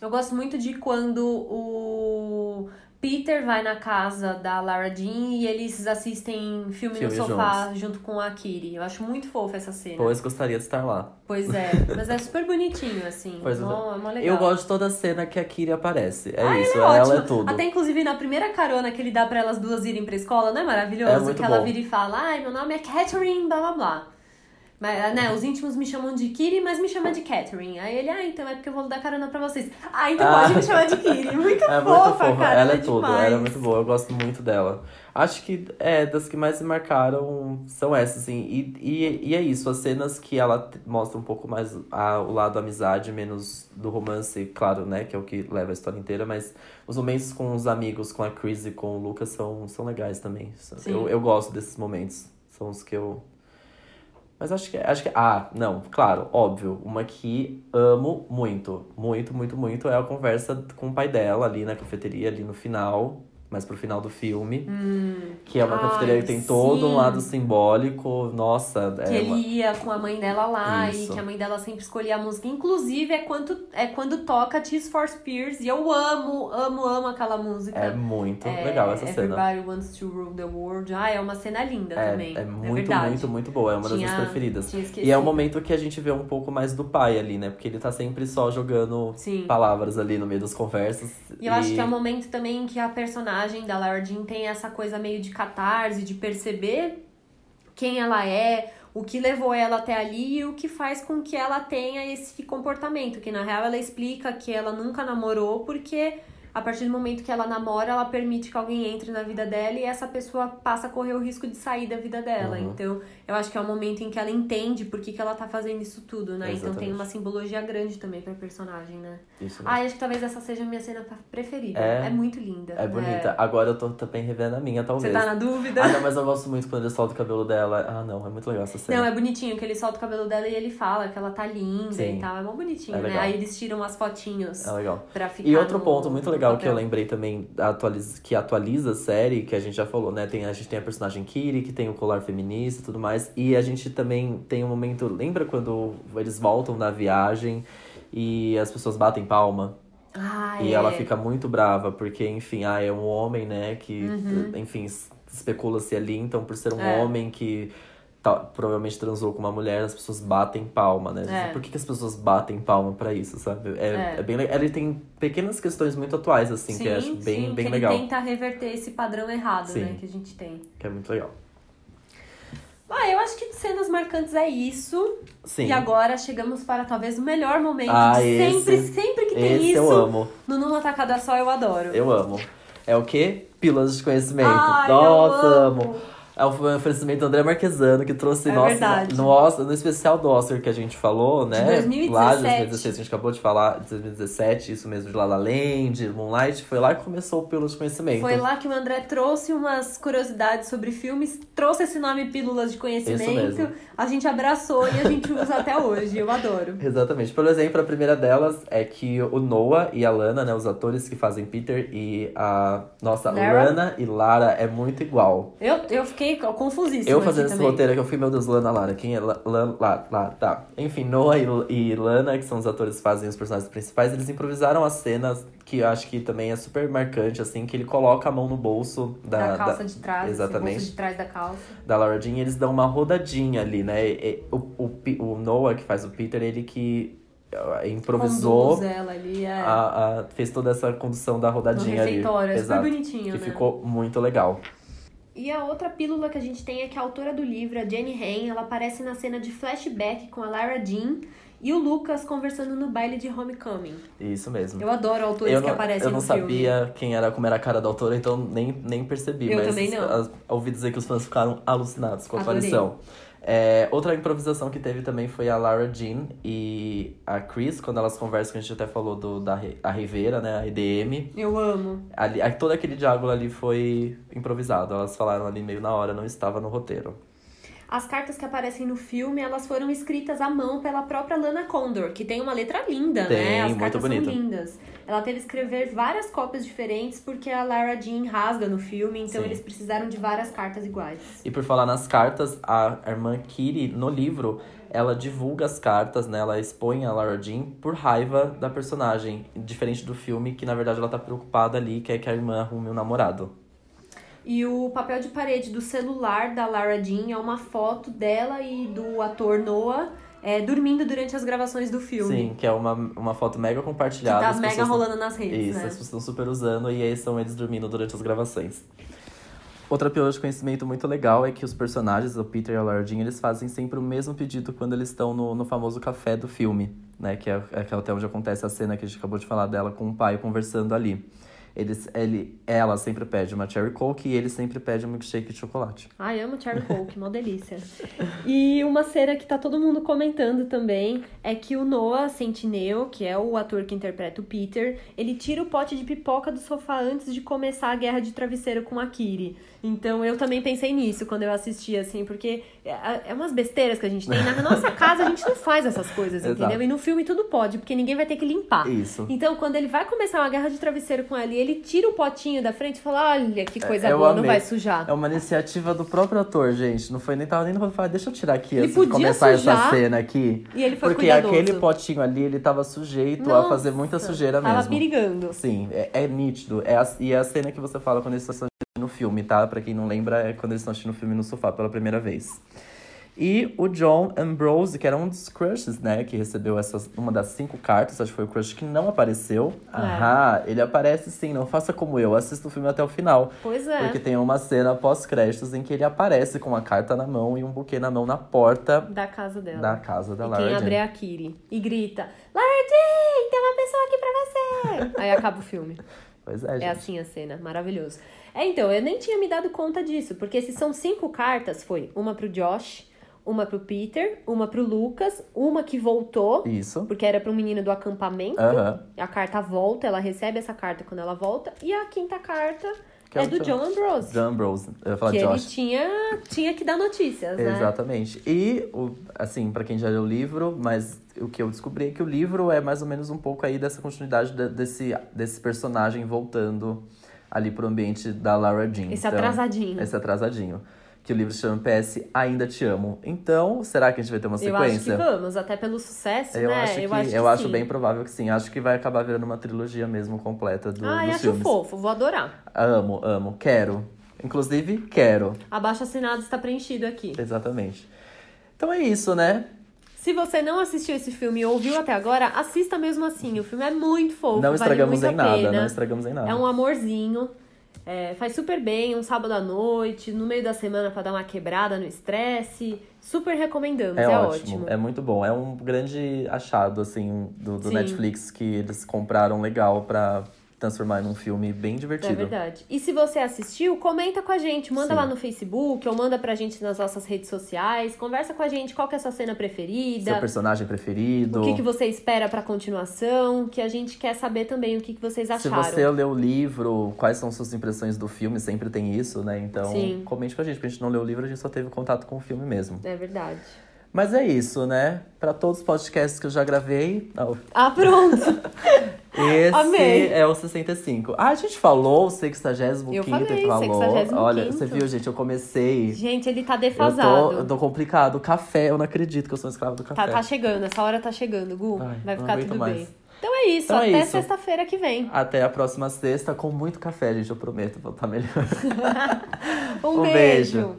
Eu gosto muito de quando o Peter vai na casa da Lara Jean e eles assistem filme, Filme no sofá junto com a Kiri. Eu acho muito fofa essa cena. pois gostaria de estar lá. Pois é. Mas é super bonitinho, assim. Pois. Mó- é mó legal. Eu gosto de toda a cena que a Kiri aparece. É Ah, isso, ele é ela é tudo. Até inclusive na primeira carona que ele dá pra elas duas irem pra escola, não é maravilhoso? É que ela bom. vira e fala, ai, meu nome é Catherine, blá blá blá. Mas, né, os íntimos me chamam de Kiri, mas me chama de Catherine. Aí ele, ah, então é porque eu vou dar carona pra vocês. Ah, então Ah. pode me chamar de Kiri. Muito É fofa, muito fofa, cara. ela é é tudo, ela é muito boa, eu gosto muito dela. Acho que é das que mais me marcaram são essas, assim. E, e, e é isso, as cenas que ela mostra um pouco mais a, o lado da amizade, menos do romance, claro, né, que é o que leva a história inteira, mas os momentos com os amigos, com a Chris e com o Lucas são, são legais também. Sim. Eu, eu gosto desses momentos, são os que eu. Mas acho que, acho que. Ah, não, claro, óbvio. Uma que amo muito, muito, muito, muito é a conversa com o pai dela ali na cafeteria, ali no final, mais pro final do filme. Que é uma Hum. Cafeteria que tem todo um sim. lado simbólico. Nossa, Que é ele uma... ia com a mãe dela lá Isso. e que a mãe dela sempre escolhia a música. Inclusive, é quando, é quando toca Tears for Spears. E eu amo, amo, amo aquela música. é muito É, legal essa cena. Everybody Wants to Rule the World. Ah, é uma cena linda É, também. é muito, verdade. muito, muito boa. É uma das Tinha- minhas preferidas. E é o momento que a gente vê um pouco mais do pai ali, né? Porque ele tá sempre só jogando Sim. palavras ali no meio das conversas. E eu acho que é um momento também que a personagem da Lara Jean tem essa coisa meio de catarse, de perceber quem ela é, o que levou ela até ali e o que faz com que ela tenha esse comportamento. Que na real ela explica que ela nunca namorou porque a partir do momento que ela namora, ela permite que alguém entre na vida dela e essa pessoa passa a correr o risco de sair da vida dela. Uhum. Então, eu acho que é o momento em que ela entende por que, que ela tá fazendo isso tudo, né? Então tem Exatamente. uma simbologia grande também pra personagem, né? Isso mesmo. Ah, acho que talvez essa seja a minha cena preferida. É? É, muito linda. É bonita. Agora eu tô também revendo a minha, Você talvez. tá na dúvida? Ah, não, mas eu gosto muito quando ele solta o cabelo dela. Ah, não, é muito legal essa cena. Não, é bonitinho que ele solta o cabelo dela e ele fala que ela tá linda Sim. e tal. É mó bonitinho, É né? Aí eles tiram as fotinhos É legal. pra ficar. E outro no- ponto muito legal que eu lembrei também, atualiza, que atualiza a série, que a gente já falou, né? Tem, a gente tem a personagem Kiri, que tem o colar feminista e tudo mais. E a gente também tem um momento. Lembra quando eles voltam da viagem e as pessoas batem palma? Ah, E é. ela fica muito brava, porque, enfim, ah, é um homem, né, que, Uhum. enfim, especula-se ali, então por ser um É. homem que ta- provavelmente transou com uma mulher, as pessoas batem palma, né? É. Por que, que as pessoas batem palma pra isso, sabe? É, É. é bem. Ele tem pequenas questões muito atuais, assim, que eu acho bem, sim, bem que legal. Ele tenta reverter esse padrão errado, Sim. né, que a gente tem. Que é muito legal. Ah, eu acho que de cenas marcantes é isso. Sim. E agora chegamos para talvez o melhor momento. Ah, de sempre, esse- sempre que tem isso. eu amo. No Numa Tacada Só eu adoro. Eu amo. É o quê? Pílulas de conhecimento. Ai, Nossa, eu amo. amo. É um oferecimento do André Marquesano, que trouxe, É nossa, verdade. no, Oscar- no especial do Oscar que a gente falou, né? 2017. Lá de 2016, a gente acabou de falar, de 2017, isso mesmo, de La La Land, Moonlight, foi lá que começou o de Conhecimento. Foi lá que o André trouxe umas curiosidades sobre filmes, trouxe esse nome Pílulas de Conhecimento. A gente abraçou e a gente usa até hoje. Eu adoro. Exatamente. Por exemplo, a primeira delas é que o Noah e a Lana, né, os atores que fazem Peter e a nossa Lara? Lana e Lara é muito igual. Eu, eu fiquei confusíssima Eu fazendo esse roteiro aqui, eu fui, meu Deus, Lana, Lara. Quem é La- Lan- lá, lá, tá. Enfim, Noah e, e Lana, que são os atores que fazem os personagens principais, eles improvisaram as cenas que eu acho que também é super marcante, assim, que ele coloca a mão no bolso da, Da calça da- de trás, exatamente. bolso de trás da calça. da Laura Jean, e eles dão uma rodadinha ali, né? E- o, o, o Noah, que faz o Peter, ele que uh, improvisou, ali, é. a, a- fez toda essa condução da rodadinha ali. refeitório. É super bonitinho, Que né? ficou muito legal. E a outra pílula que a gente tem é que a autora do livro, a Jenny Han, ela aparece na cena de flashback com a Lara Jean e o Lucas conversando no baile de Homecoming. Isso mesmo. Eu adoro autores eu que não, aparecem eu não no filme. sabia quem era, como era a cara da autora, então nem, nem percebi. Eu mas também não. as- ouvi dizer que os fãs ficaram alucinados com a Adorei. aparição. É, outra improvisação que teve também foi a Lara Jean e a Chris, quando elas conversam, que a gente até falou do, da a Rivera, né? A EDM. Eu amo. Ali, a- todo aquele diálogo ali foi improvisado. Elas falaram ali meio na hora, não estava no roteiro. As cartas que aparecem no filme, elas foram escritas à mão pela própria Lana Condor, que tem uma letra linda, Tem, né? As muito cartas bonita. são lindas. Ela teve que escrever várias cópias diferentes porque a Lara Jean rasga no filme, então Sim. eles precisaram de várias cartas iguais. E por falar nas cartas, a irmã Kiri, no livro, ela divulga as cartas, né? Ela expõe a Lara Jean por raiva da personagem. Diferente do filme, que na verdade ela tá preocupada ali, quer que a irmã arrume um namorado. E o papel de parede do celular da Lara Jean é uma foto dela e do ator Noah é, dormindo durante as gravações do filme. Sim, que é uma, uma foto mega Que compartilhada. tá as mega rolando nas redes, Isso, né? as pessoas estão super usando e aí são eles dormindo durante as gravações. Outra pílula de conhecimento muito legal é que os personagens, o Peter e a Laura Jean, eles fazem sempre o mesmo pedido quando eles estão no, no famoso café do filme, né? Que é, é até onde acontece a cena que a gente acabou de falar dela com o pai conversando ali. Ele, ela sempre pede uma cherry coke e ele sempre pede um milkshake de chocolate. Ai, amo cherry coke, uma delícia. E uma cena que tá todo mundo comentando também é que o Noah Centineo, que é o ator que interpreta o Peter, ele tira o pote de pipoca do sofá antes de começar a guerra de travesseiro com a Kiri. Então eu também pensei nisso quando eu assisti, assim, porque é, é umas besteiras que a gente tem. Na nossa casa a gente não faz essas coisas, entendeu? E no filme tudo pode, porque ninguém vai ter que limpar. Isso. Então, quando ele vai começar uma guerra de travesseiro com ela e ele tira o potinho da frente e fala: Olha que coisa Eu boa, não amei. vai sujar. É uma iniciativa do próprio ator, gente. Não foi nem tava nem falar, deixa eu tirar aqui Ele podia começar sujar. essa cena aqui. E ele foi Porque cuidadoso. aquele potinho ali, ele tava sujeito a fazer muita Nossa, sujeira Tava mesmo. perigando. Sim, é, é nítido. É a, e é a cena que você fala quando eles estão assistindo o filme, tá? Pra quem não lembra, é quando eles estão assistindo o filme no sofá pela primeira vez. E o John Ambrose, que era um dos crushes, né? Que recebeu essas, uma das cinco cartas, acho que foi o crush que não apareceu. É. Aham, ele aparece sim, não faça como eu, assista o filme até o final. Pois é. Porque tem uma cena pós-créditos em que ele aparece com uma carta na mão e um buquê na mão na porta Da casa dela. da casa da e Lara quem Jean. abre é a Kiri. E grita: Lara Jean, tem uma pessoa aqui pra você. Aí acaba o filme. Pois é, gente. É assim a cena, maravilhoso. É, então, eu nem tinha me dado conta disso, porque se são cinco cartas, foi uma pro Josh, uma pro Peter, uma pro Lucas, uma que voltou, Isso. porque era pro menino do acampamento. Aham. A carta volta, ela recebe essa carta quando ela volta. E a quinta carta Que é é, do John. Ambrose. John Ambrose. Eu ia falar que ele Josh. tinha, tinha que dar notícias, né? Exatamente. E, assim, pra quem já leu o livro, mas o que eu descobri é que o livro é mais ou menos um pouco aí dessa continuidade de- desse, desse personagem voltando ali pro ambiente da Lara Jean. Esse Então, atrasadinho. Esse atrasadinho. Que o livro se chama PS Ainda Te Amo. Então, será que a gente vai ter uma Eu acho que sequência? vamos, até pelo sucesso, Eu né? acho que, eu acho, que eu acho bem provável que sim. Acho que vai acabar virando uma trilogia mesmo completa do, Ai, dos acho filmes. fofo, vou adorar. Amo, amo. Quero. Inclusive, quero. Abaixo assinado está preenchido aqui. Exatamente. Então é isso, né? Se você não assistiu esse filme e ouviu até agora, assista mesmo assim. O filme é muito fofo, não vale estragamos em a nada, pena. não estragamos em nada. É um amorzinho. É, faz super bem, um sábado à noite, no meio da semana pra dar uma quebrada no estresse. Super recomendamos, É, é, ótimo, é muito bom. É um grande achado, assim, do, do. Netflix que eles compraram legal pra transformar em um filme bem divertido. É verdade. E se você assistiu, comenta com a gente. Manda Sim. lá no Facebook ou manda pra gente nas nossas redes sociais. Conversa com a gente qual é a sua cena preferida. Seu personagem preferido. O que, que você espera pra continuação? Que a gente quer saber também o que, que vocês Se acharam. você leu o livro, quais são suas impressões do filme? Sempre tem isso, né? Então, Sim. comente com a gente, porque a gente não leu o livro, a gente só teve contato com o filme mesmo. É verdade. Mas é isso, né? Pra todos os podcasts que eu já gravei, não, Ah, pronto! esse Amei. é o 65. Ah, a gente falou o 65 Eu falei, falou. 65º. Olha, você viu, gente, eu comecei. gente, ele tá Eu tô, defasado. eu tô complicado. Café, eu não acredito que eu sou um escravo do café. Tá, tá chegando, essa hora tá chegando, Gu. Ai, Vai ficar tudo mais. bem. Então é isso, Então é até isso. sexta-feira que vem. Até a próxima sexta com muito café, gente, eu prometo. Vou estar melhor. Um, Um beijo. beijo.